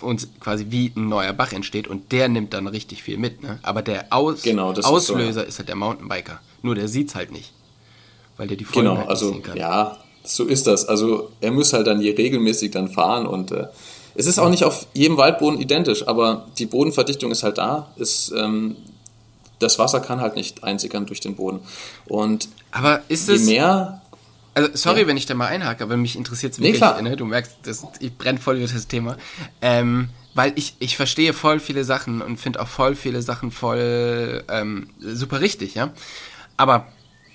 und quasi wie ein neuer Bach entsteht und der nimmt dann richtig viel mit. Ne? Aber der Aus Genau, das ist so, Auslöser ist, ja. halt der Mountainbiker. Nur der sieht's halt nicht. Weil der die Folgen Genau, halt nicht also sehen kann. ja, so ist das. Also er muss halt dann hier regelmäßig dann fahren und äh, es ist auch nicht auf jedem Waldboden identisch, aber die Bodenverdichtung ist halt da. Ist, ähm, das Wasser kann halt nicht einsickern durch den Boden. Und Aber ist je es. mehr, Also, sorry, Ja. wenn ich da mal einhake, aber mich interessiert es Nee, wirklich. klar. Ne? Du merkst, das, ich brenne voll über das Thema. Ähm, weil ich, ich verstehe voll viele Sachen und finde auch voll viele Sachen voll ähm, super richtig, ja. Aber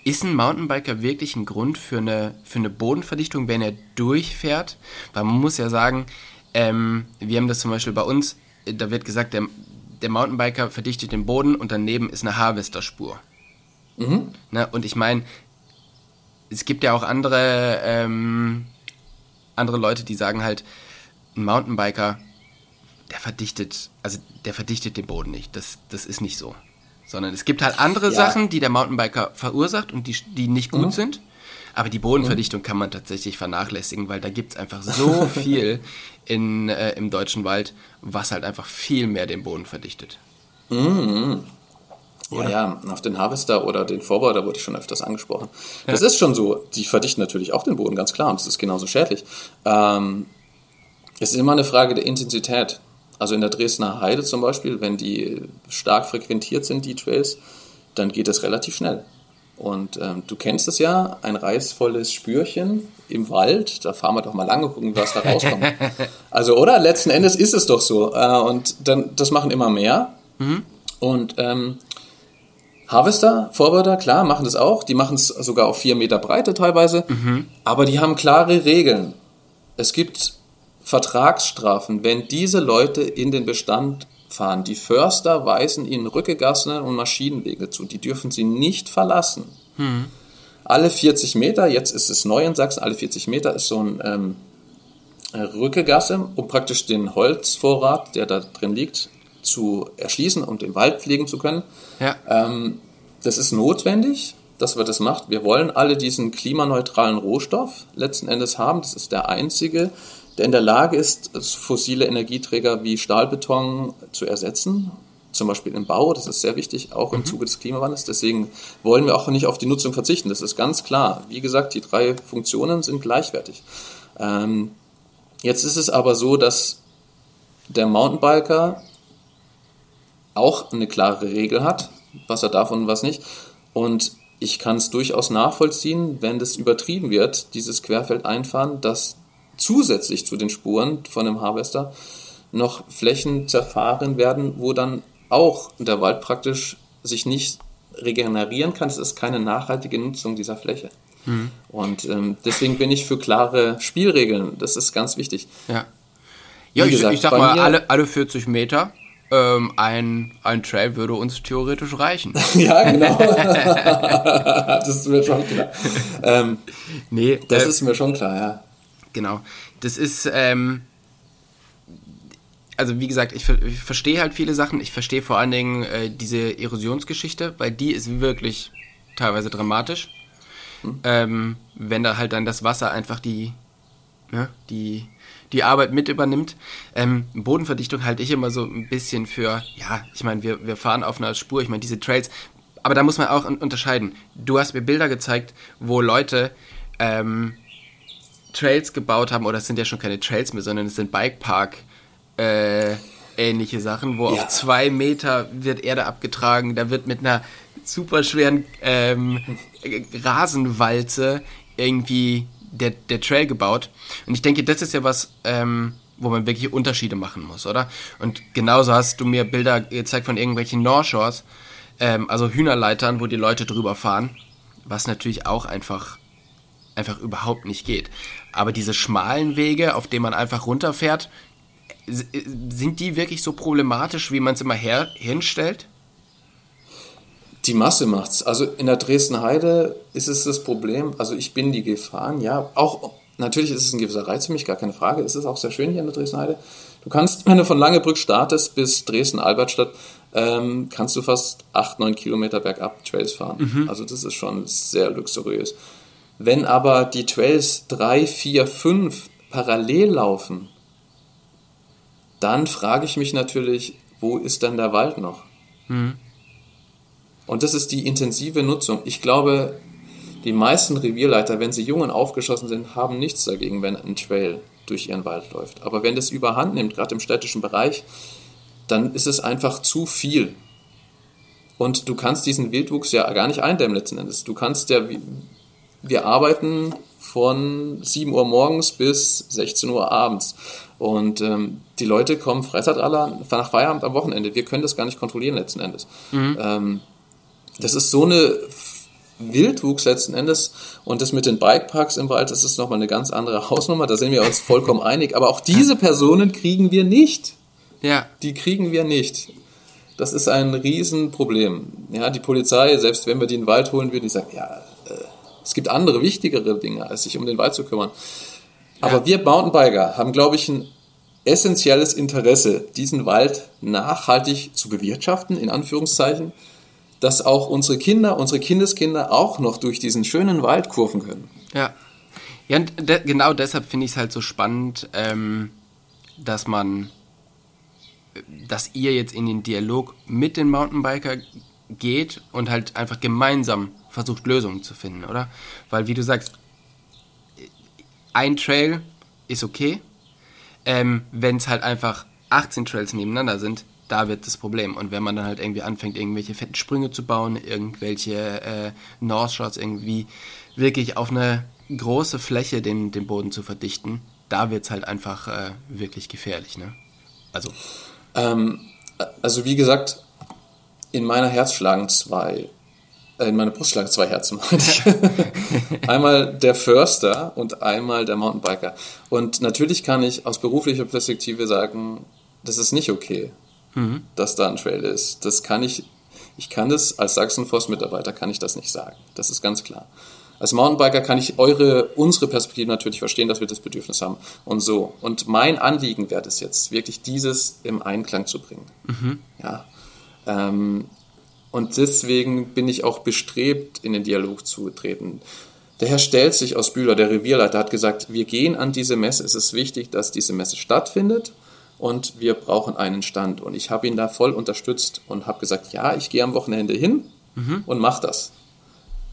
ist ein Mountainbiker wirklich ein Grund für eine, für eine Bodenverdichtung, wenn er durchfährt? Weil man muss ja sagen, ähm, wir haben das zum Beispiel bei uns, da wird gesagt, der, der Mountainbiker verdichtet den Boden und daneben ist eine Harvesterspur. Ne? Und ich meine, es gibt ja auch andere, ähm, andere Leute, die sagen halt, ein Mountainbiker, der verdichtet, also der verdichtet den Boden nicht. Das, das ist nicht so. Sondern es gibt halt andere Ja. Sachen, die der Mountainbiker verursacht und die, die nicht gut sind. Aber die Bodenverdichtung kann man tatsächlich vernachlässigen, weil da gibt es einfach so viel in, äh, im deutschen Wald, was halt einfach viel mehr den Boden verdichtet. Ja, ja, auf den Harvester oder den Vorbau, da wurde ich schon öfters angesprochen. Das ist schon so, die verdichten natürlich auch den Boden, ganz klar, und das ist genauso schädlich. Ähm, es ist immer eine Frage der Intensität. Also in der Dresdner Heide zum Beispiel, wenn die stark frequentiert sind, die Trails, dann geht das relativ schnell. Und ähm, du kennst es ja, ein reißvolles Spürchen im Wald, da fahren wir doch mal lange gucken, was da rauskommt. also, oder? Letzten Endes ist es doch so. Äh, und dann, das machen immer mehr. Und ähm, Harvester, Forwarder, klar, machen das auch. Die machen es sogar auf vier Meter Breite teilweise. Aber die haben klare Regeln. Es gibt Vertragsstrafen, wenn diese Leute in den Bestand fahren. Die Förster weisen ihnen Rückegassen und Maschinenwege zu. Die dürfen sie nicht verlassen. Alle 40 Meter, jetzt ist es neu in Sachsen, alle 40 Meter ist so ein ähm, Rückegasse, um praktisch den Holzvorrat, der da drin liegt, zu erschließen und den Wald pflegen zu können. Ja. Ähm, das ist notwendig, dass wir das macht. Wir wollen alle diesen klimaneutralen Rohstoff letzten Endes haben. Das ist der einzige, der in der Lage ist, fossile Energieträger wie Stahlbeton zu ersetzen. Zum Beispiel im Bau, das ist sehr wichtig, auch im Zuge des Klimawandels. Deswegen wollen wir auch nicht auf die Nutzung verzichten. Das ist ganz klar. Wie gesagt, die drei Funktionen sind gleichwertig. Ähm, jetzt ist es aber so, dass der Mountainbiker auch eine klare Regel hat, was er darf und was nicht. Und ich kann es durchaus nachvollziehen, wenn das übertrieben wird, dieses Querfeldeinfahren, dass zusätzlich zu den Spuren von einem Harvester noch Flächen zerfahren werden, wo dann auch der Wald praktisch sich nicht regenerieren kann. Es ist keine nachhaltige Nutzung dieser Fläche. Mhm. Und ähm, deswegen bin ich für klare Spielregeln. Das ist ganz wichtig. Ja. Ja, ich, gesagt, ich, sag mal, alle, alle 40 Meter ähm, ein, ein Trail würde uns theoretisch reichen. ja, genau. das ist mir schon klar. Ähm, nee, das äh, ist mir schon klar, ja. Genau. Das ist, ähm, also wie gesagt, ich, ich verstehe halt viele Sachen. Ich verstehe vor allen Dingen äh, diese Erosionsgeschichte, weil die ist wirklich teilweise dramatisch. Hm. Ähm, wenn da halt dann das Wasser einfach die, ne, die, die Arbeit mit übernimmt. Ähm, Bodenverdichtung halte ich immer so ein bisschen für, ja, ich meine, wir, wir fahren auf einer Spur, ich meine, diese Trails, aber da muss man auch unterscheiden. Du hast mir Bilder gezeigt, wo Leute ähm, Trails gebaut haben, oder es sind ja schon keine Trails mehr, sondern es sind Bikepark äh, ähnliche Sachen, wo ja. auf zwei Meter wird Erde abgetragen, da wird mit einer super schweren ähm, Rasenwalze irgendwie der, der Trail gebaut. Und ich denke, das ist ja was, ähm, wo man wirklich Unterschiede machen muss, oder? Und genauso hast du mir Bilder gezeigt von irgendwelchen North ähm, also Hühnerleitern, wo die Leute drüber fahren, was natürlich auch einfach, einfach überhaupt nicht geht. Aber diese schmalen Wege, auf denen man einfach runterfährt, sind die wirklich so problematisch, wie man es immer her hinstellt? Die Masse macht's. Also in der Dresden Heide ist es das Problem. Also ich bin die gefahren, ja. Auch natürlich ist es ein gewisser Reiz für mich, gar keine Frage. Es ist auch sehr schön hier in der Dresden Heide. Du kannst, wenn du von Langebrück startest bis Dresden-Albertstadt, ähm, kannst du fast 8, 9 Kilometer bergab Trails fahren. Mhm. Also das ist schon sehr luxuriös. Wenn aber die Trails 3, 4, 5 parallel laufen, dann frage ich mich natürlich, wo ist denn der Wald noch? Mhm. Und das ist die intensive Nutzung. Ich glaube, die meisten Revierleiter, wenn sie jung und aufgeschossen sind, haben nichts dagegen, wenn ein Trail durch ihren Wald läuft. Aber wenn das überhand nimmt, gerade im städtischen Bereich, dann ist es einfach zu viel. Und du kannst diesen Wildwuchs ja gar nicht eindämmen letzten Endes. Du kannst ja, wir arbeiten von 7 Uhr morgens bis 16 Uhr abends. Und ähm, die Leute kommen Freizeitraller nach Feierabend am Wochenende. Wir können das gar nicht kontrollieren letzten Endes. Mhm. Ähm, das ist so eine Wildwuchs letzten Endes. Und das mit den Bikeparks im Wald, das ist nochmal eine ganz andere Hausnummer. Da sind wir uns vollkommen einig. Aber auch diese Personen kriegen wir nicht. Ja. Die kriegen wir nicht. Das ist ein Riesenproblem. Ja, die Polizei, selbst wenn wir die in den Wald holen würden, die sagt, ja, äh, es gibt andere, wichtigere Dinge, als sich um den Wald zu kümmern. Aber ja. wir Mountainbiker haben, glaube ich, ein essentielles Interesse, diesen Wald nachhaltig zu bewirtschaften, in Anführungszeichen, dass auch unsere Kinder, unsere Kindeskinder auch noch durch diesen schönen Wald kurven können. Ja. Ja, de genau deshalb finde ich es halt so spannend, ähm, dass man, dass ihr jetzt in den Dialog mit den Mountainbiker geht und halt einfach gemeinsam versucht, Lösungen zu finden, oder? Weil, wie du sagst, ein Trail ist okay. Ähm, Wenn es halt einfach 18 Trails nebeneinander sind, da wird das Problem. Und wenn man dann halt irgendwie anfängt, irgendwelche fetten Sprünge zu bauen, irgendwelche äh, North Shots irgendwie wirklich auf eine große Fläche den, den Boden zu verdichten, da wird es halt einfach äh, wirklich gefährlich. Ne? Also. Ähm, also wie gesagt, in meiner Herz schlagen zwei, äh, in meiner Brust schlagen zwei Herzen. einmal der Förster und einmal der Mountainbiker. Und natürlich kann ich aus beruflicher Perspektive sagen, das ist nicht okay mhm. dass da ein Trail ist. Das kann ich, ich kann das als Sachsenforst-Mitarbeiter kann ich das nicht sagen. Das ist ganz klar. Als Mountainbiker kann ich eure, unsere Perspektive natürlich verstehen, dass wir das Bedürfnis haben und so. Und mein Anliegen wäre es jetzt, wirklich dieses im Einklang zu bringen. Mhm. Ja. Ähm, und deswegen bin ich auch bestrebt, in den Dialog zu treten. Der Herr Stelzig aus Bühler, der Revierleiter, hat gesagt, wir gehen an diese Messe. Es ist wichtig, dass diese Messe stattfindet und wir brauchen einen Stand. Und ich habe ihn da voll unterstützt und habe gesagt, ja, ich gehe am Wochenende hin mhm. und mache das.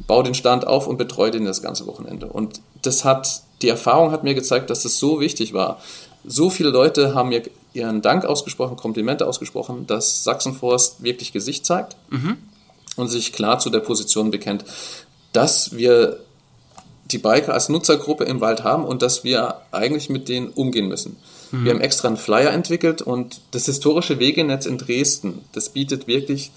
Bau den Stand auf und betreue den das ganze Wochenende. Und das hat, die Erfahrung hat mir gezeigt, dass das so wichtig war. So viele Leute haben mir ihren Dank ausgesprochen, Komplimente ausgesprochen, dass Sachsenforst wirklich Gesicht zeigt. Mhm. und sich klar zu der Position bekennt, dass wir die Biker als Nutzergruppe im Wald haben und dass wir eigentlich mit denen umgehen müssen. Mhm. Wir haben extra einen Flyer entwickelt und das historische Wegenetz in Dresden, das bietet wirklich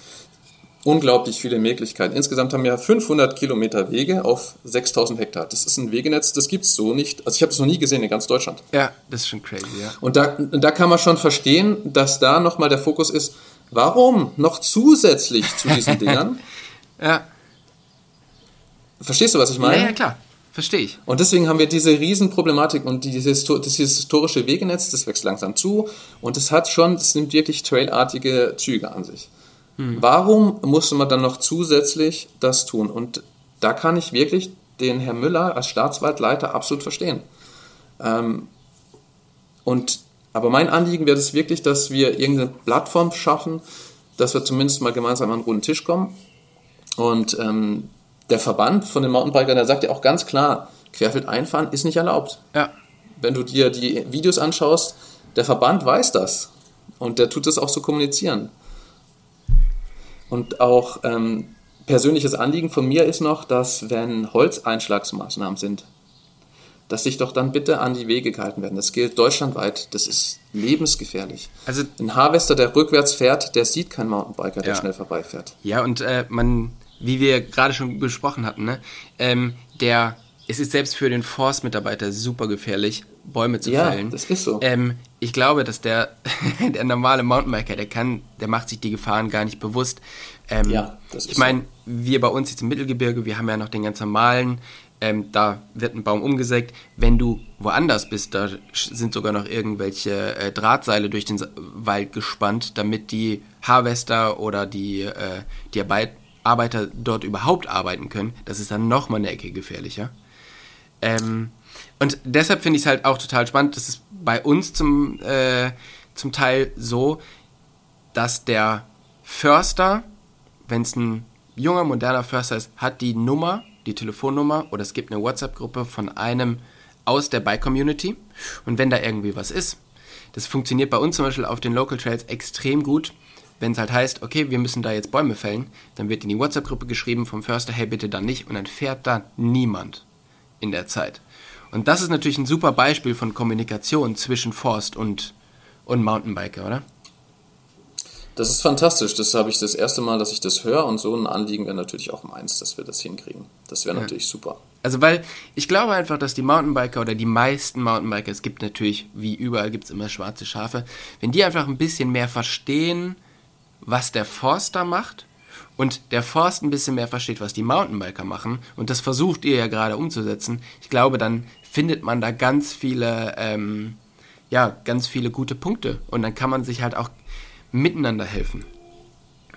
unglaublich viele Möglichkeiten. Insgesamt haben wir 500 Kilometer Wege auf 6000 Hektar. Das ist ein Wegenetz, das gibt es so nicht. Also ich habe es noch nie gesehen in ganz Deutschland. Ja, das ist schon crazy, ja. Und da, da kann man schon verstehen, dass da nochmal der Fokus ist, warum noch zusätzlich zu diesen Dingern? ja. Verstehst du, was ich meine? Ja, ja, klar. Verstehe ich. Und deswegen haben wir diese Riesenproblematik und dieses, dieses historische Wegenetz, das wächst langsam zu und es hat schon, es nimmt wirklich trailartige Züge an sich. Hm. Warum musste man dann noch zusätzlich das tun? Und da kann ich wirklich den Herrn Müller als Staatswaldleiter absolut verstehen. Ähm, und, aber mein Anliegen wäre es wirklich, dass wir irgendeine Plattform schaffen, dass wir zumindest mal gemeinsam an einen runden Tisch kommen. Und ähm, der Verband von den Mountainbikern, der sagt ja auch ganz klar, Querfeld einfahren ist nicht erlaubt. Ja. Wenn du dir die Videos anschaust, der Verband weiß das. Und der tut es auch so kommunizieren. Und auch ähm, persönliches Anliegen von mir ist noch, dass wenn Holzeinschlagsmaßnahmen sind, dass sich doch dann bitte an die Wege gehalten werden. Das gilt deutschlandweit. Das ist lebensgefährlich. Also ein Harvester, der rückwärts fährt, der sieht keinen Mountainbiker, der ja. schnell vorbeifährt. Ja, und äh, man, wie wir gerade schon besprochen hatten, ne, ähm, der es ist selbst für den Forstmitarbeiter super gefährlich, Bäume zu ja, fällen. das ist so. Ähm, ich glaube, dass der, der normale Mountainbiker, der kann, der macht sich die Gefahren gar nicht bewusst. Ähm, ja, das ist Ich meine, so. wir bei uns jetzt im Mittelgebirge, wir haben ja noch den ganz normalen, ähm, da wird ein Baum umgesägt. Wenn du woanders bist, da sind sogar noch irgendwelche äh, Drahtseile durch den Wald gespannt, damit die Harvester oder die, äh, die Arbeit Arbeiter dort überhaupt arbeiten können. Das ist dann nochmal eine Ecke gefährlicher. Ähm, und deshalb finde ich es halt auch total spannend. Das ist bei uns zum, äh, zum Teil so, dass der Förster, wenn es ein junger, moderner Förster ist, hat die Nummer, die Telefonnummer oder es gibt eine WhatsApp-Gruppe von einem aus der Bike-Community. Und wenn da irgendwie was ist, das funktioniert bei uns zum Beispiel auf den Local Trails extrem gut. Wenn es halt heißt, okay, wir müssen da jetzt Bäume fällen, dann wird in die WhatsApp-Gruppe geschrieben vom Förster, hey, bitte dann nicht. Und dann fährt da niemand in der Zeit. Und das ist natürlich ein super Beispiel von Kommunikation zwischen Forst und, und Mountainbiker, oder? Das ist fantastisch. Das habe ich das erste Mal, dass ich das höre. Und so ein Anliegen wäre natürlich auch meins, dass wir das hinkriegen. Das wäre ja. natürlich super. Also, weil ich glaube einfach, dass die Mountainbiker oder die meisten Mountainbiker, es gibt natürlich, wie überall gibt es immer schwarze Schafe, wenn die einfach ein bisschen mehr verstehen, was der Forster macht und der Forst ein bisschen mehr versteht, was die Mountainbiker machen, und das versucht ihr ja gerade umzusetzen, ich glaube, dann findet man da ganz viele, ähm, ja, ganz viele gute Punkte. Und dann kann man sich halt auch miteinander helfen.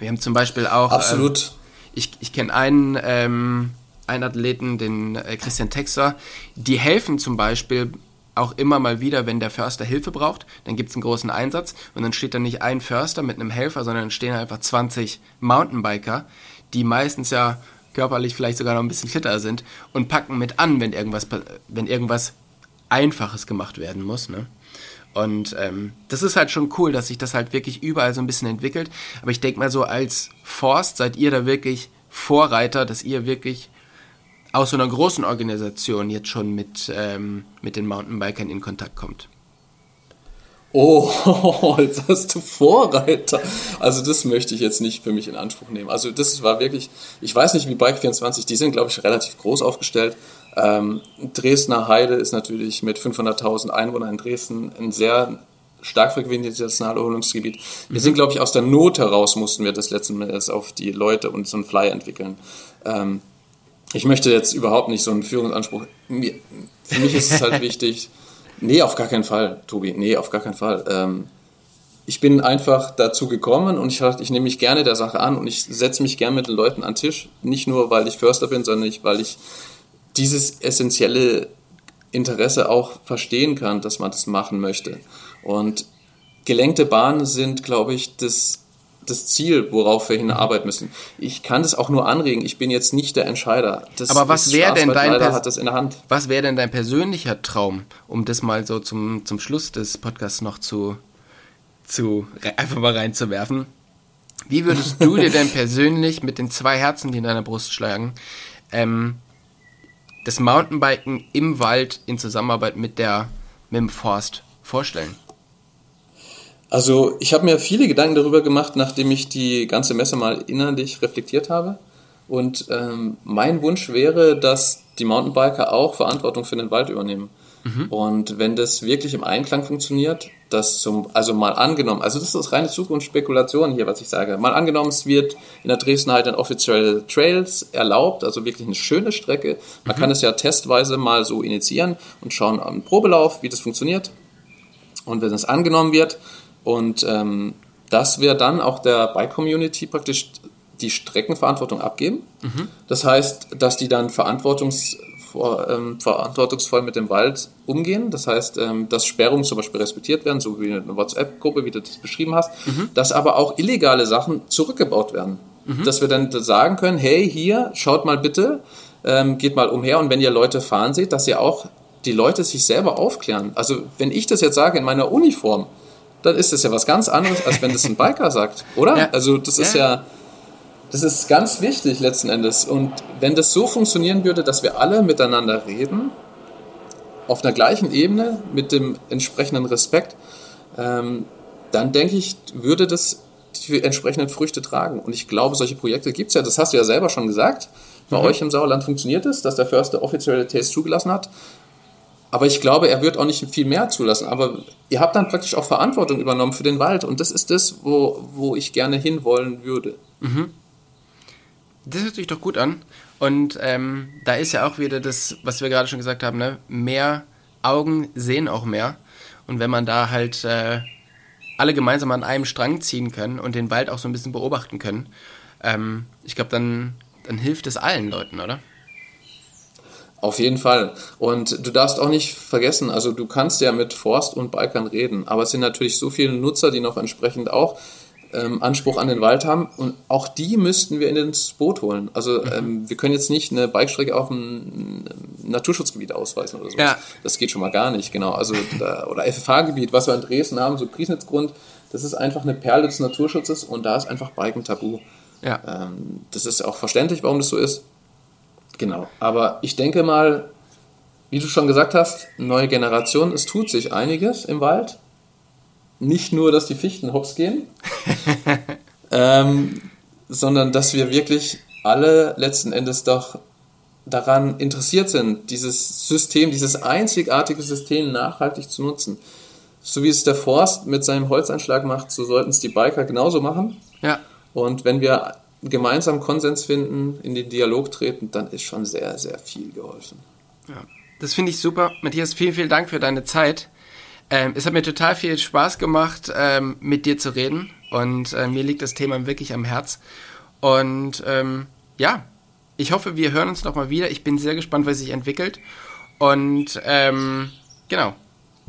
Wir haben zum Beispiel auch. Absolut. Ähm, ich ich kenne einen, ähm, einen Athleten, den äh, Christian Texer, die helfen zum Beispiel auch immer mal wieder, wenn der Förster Hilfe braucht, dann gibt es einen großen Einsatz und dann steht da nicht ein Förster mit einem Helfer, sondern stehen einfach 20 Mountainbiker, die meistens ja körperlich vielleicht sogar noch ein bisschen fitter sind und packen mit an, wenn irgendwas, wenn irgendwas Einfaches gemacht werden muss. Ne? Und ähm, das ist halt schon cool, dass sich das halt wirklich überall so ein bisschen entwickelt. Aber ich denke mal so, als Forst seid ihr da wirklich Vorreiter, dass ihr wirklich aus so einer großen Organisation jetzt schon mit, ähm, mit den Mountainbikern in Kontakt kommt. Oh, jetzt hast du Vorreiter. Also das möchte ich jetzt nicht für mich in Anspruch nehmen. Also das war wirklich, ich weiß nicht wie Bike24, die sind glaube ich relativ groß aufgestellt. Ähm, Dresdner Heide ist natürlich mit 500.000 Einwohnern in Dresden ein sehr stark frequentiertes Naherholungsgebiet. Wir mhm. sind glaube ich aus der Not heraus mussten wir das letzte Mal auf die Leute und so einen Flyer entwickeln. Ähm, ich möchte jetzt überhaupt nicht so einen Führungsanspruch. Für mich ist es halt wichtig, Nee, auf gar keinen Fall, Tobi. Nee, auf gar keinen Fall. Ähm, ich bin einfach dazu gekommen und ich, ich nehme mich gerne der Sache an und ich setze mich gerne mit den Leuten an den Tisch. Nicht nur, weil ich Förster bin, sondern ich, weil ich dieses essentielle Interesse auch verstehen kann, dass man das machen möchte. Und gelenkte Bahnen sind, glaube ich, das das Ziel, worauf wir hinarbeiten müssen. Ich kann das auch nur anregen. Ich bin jetzt nicht der Entscheider. Das Aber was wäre denn dein hat das in der Hand. Was wäre denn dein persönlicher Traum, um das mal so zum, zum Schluss des Podcasts noch zu, zu einfach mal reinzuwerfen? Wie würdest du dir denn persönlich mit den zwei Herzen, die in deiner Brust schlagen, ähm, das Mountainbiken im Wald in Zusammenarbeit mit der mit dem Forst vorstellen? Also ich habe mir viele Gedanken darüber gemacht, nachdem ich die ganze Messe mal innerlich reflektiert habe. Und ähm, mein Wunsch wäre, dass die Mountainbiker auch Verantwortung für den Wald übernehmen. Mhm. Und wenn das wirklich im Einklang funktioniert, dass zum, also mal angenommen, also das ist reine Zukunftsspekulation hier, was ich sage. Mal angenommen, es wird in der Dresdenheit ein offizielle Trails erlaubt, also wirklich eine schöne Strecke. Man mhm. kann es ja testweise mal so initiieren und schauen am Probelauf, wie das funktioniert. Und wenn es angenommen wird, und ähm, dass wir dann auch der Bike-Community praktisch die Streckenverantwortung abgeben. Mhm. Das heißt, dass die dann verantwortungs, ähm, verantwortungsvoll mit dem Wald umgehen. Das heißt, ähm, dass Sperrungen zum Beispiel respektiert werden, so wie eine WhatsApp-Gruppe, wie du das beschrieben hast. Mhm. Dass aber auch illegale Sachen zurückgebaut werden. Mhm. Dass wir dann sagen können, hey, hier, schaut mal bitte, ähm, geht mal umher und wenn ihr Leute fahren seht, dass ihr auch die Leute sich selber aufklären. Also wenn ich das jetzt sage in meiner Uniform, dann ist das ja was ganz anderes, als wenn das ein Biker sagt, oder? Ja. Also das ist ja. ja, das ist ganz wichtig letzten Endes. Und wenn das so funktionieren würde, dass wir alle miteinander reden, auf einer gleichen Ebene, mit dem entsprechenden Respekt, ähm, dann denke ich, würde das die entsprechenden Früchte tragen. Und ich glaube, solche Projekte gibt es ja, das hast du ja selber schon gesagt. Bei mhm. euch im Sauerland funktioniert es, dass der Förster offizielle Tests zugelassen hat. Aber ich glaube, er wird auch nicht viel mehr zulassen. Aber ihr habt dann praktisch auch Verantwortung übernommen für den Wald. Und das ist das, wo, wo ich gerne hinwollen würde. Mhm. Das hört sich doch gut an. Und ähm, da ist ja auch wieder das, was wir gerade schon gesagt haben, ne? mehr Augen sehen auch mehr. Und wenn man da halt äh, alle gemeinsam an einem Strang ziehen können und den Wald auch so ein bisschen beobachten können, ähm, ich glaube, dann, dann hilft es allen Leuten, oder? Auf jeden Fall. Und du darfst auch nicht vergessen, also du kannst ja mit Forst und Bikern reden, aber es sind natürlich so viele Nutzer, die noch entsprechend auch ähm, Anspruch an den Wald haben und auch die müssten wir in ins Boot holen. Also mhm. ähm, wir können jetzt nicht eine Bikestrecke auf ein Naturschutzgebiet ausweisen oder so. Ja. Das geht schon mal gar nicht, genau. Also da, oder FFH-Gebiet, was wir in Dresden haben, so Priesnitzgrund, das ist einfach eine Perle des Naturschutzes und da ist einfach Biken tabu. Ja. Ähm, das ist auch verständlich, warum das so ist. Genau. Aber ich denke mal, wie du schon gesagt hast, neue Generation, es tut sich einiges im Wald. Nicht nur, dass die Fichten hops gehen, ähm, sondern dass wir wirklich alle letzten Endes doch daran interessiert sind, dieses System, dieses einzigartige System nachhaltig zu nutzen. So wie es der Forst mit seinem Holzeinschlag macht, so sollten es die Biker genauso machen. Ja. Und wenn wir gemeinsam Konsens finden, in den Dialog treten, dann ist schon sehr, sehr viel geholfen. Ja, das finde ich super. Matthias, vielen, vielen Dank für deine Zeit. Ähm, es hat mir total viel Spaß gemacht, ähm, mit dir zu reden. Und äh, mir liegt das Thema wirklich am Herz. Und ähm, ja, ich hoffe, wir hören uns nochmal wieder. Ich bin sehr gespannt, was sich entwickelt. Und ähm, genau.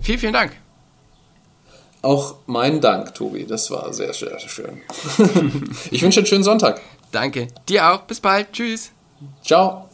Vielen, vielen Dank. Auch mein Dank, Tobi. Das war sehr, sehr schön. ich wünsche einen schönen Sonntag. Danke. Dir auch. Bis bald. Tschüss. Ciao.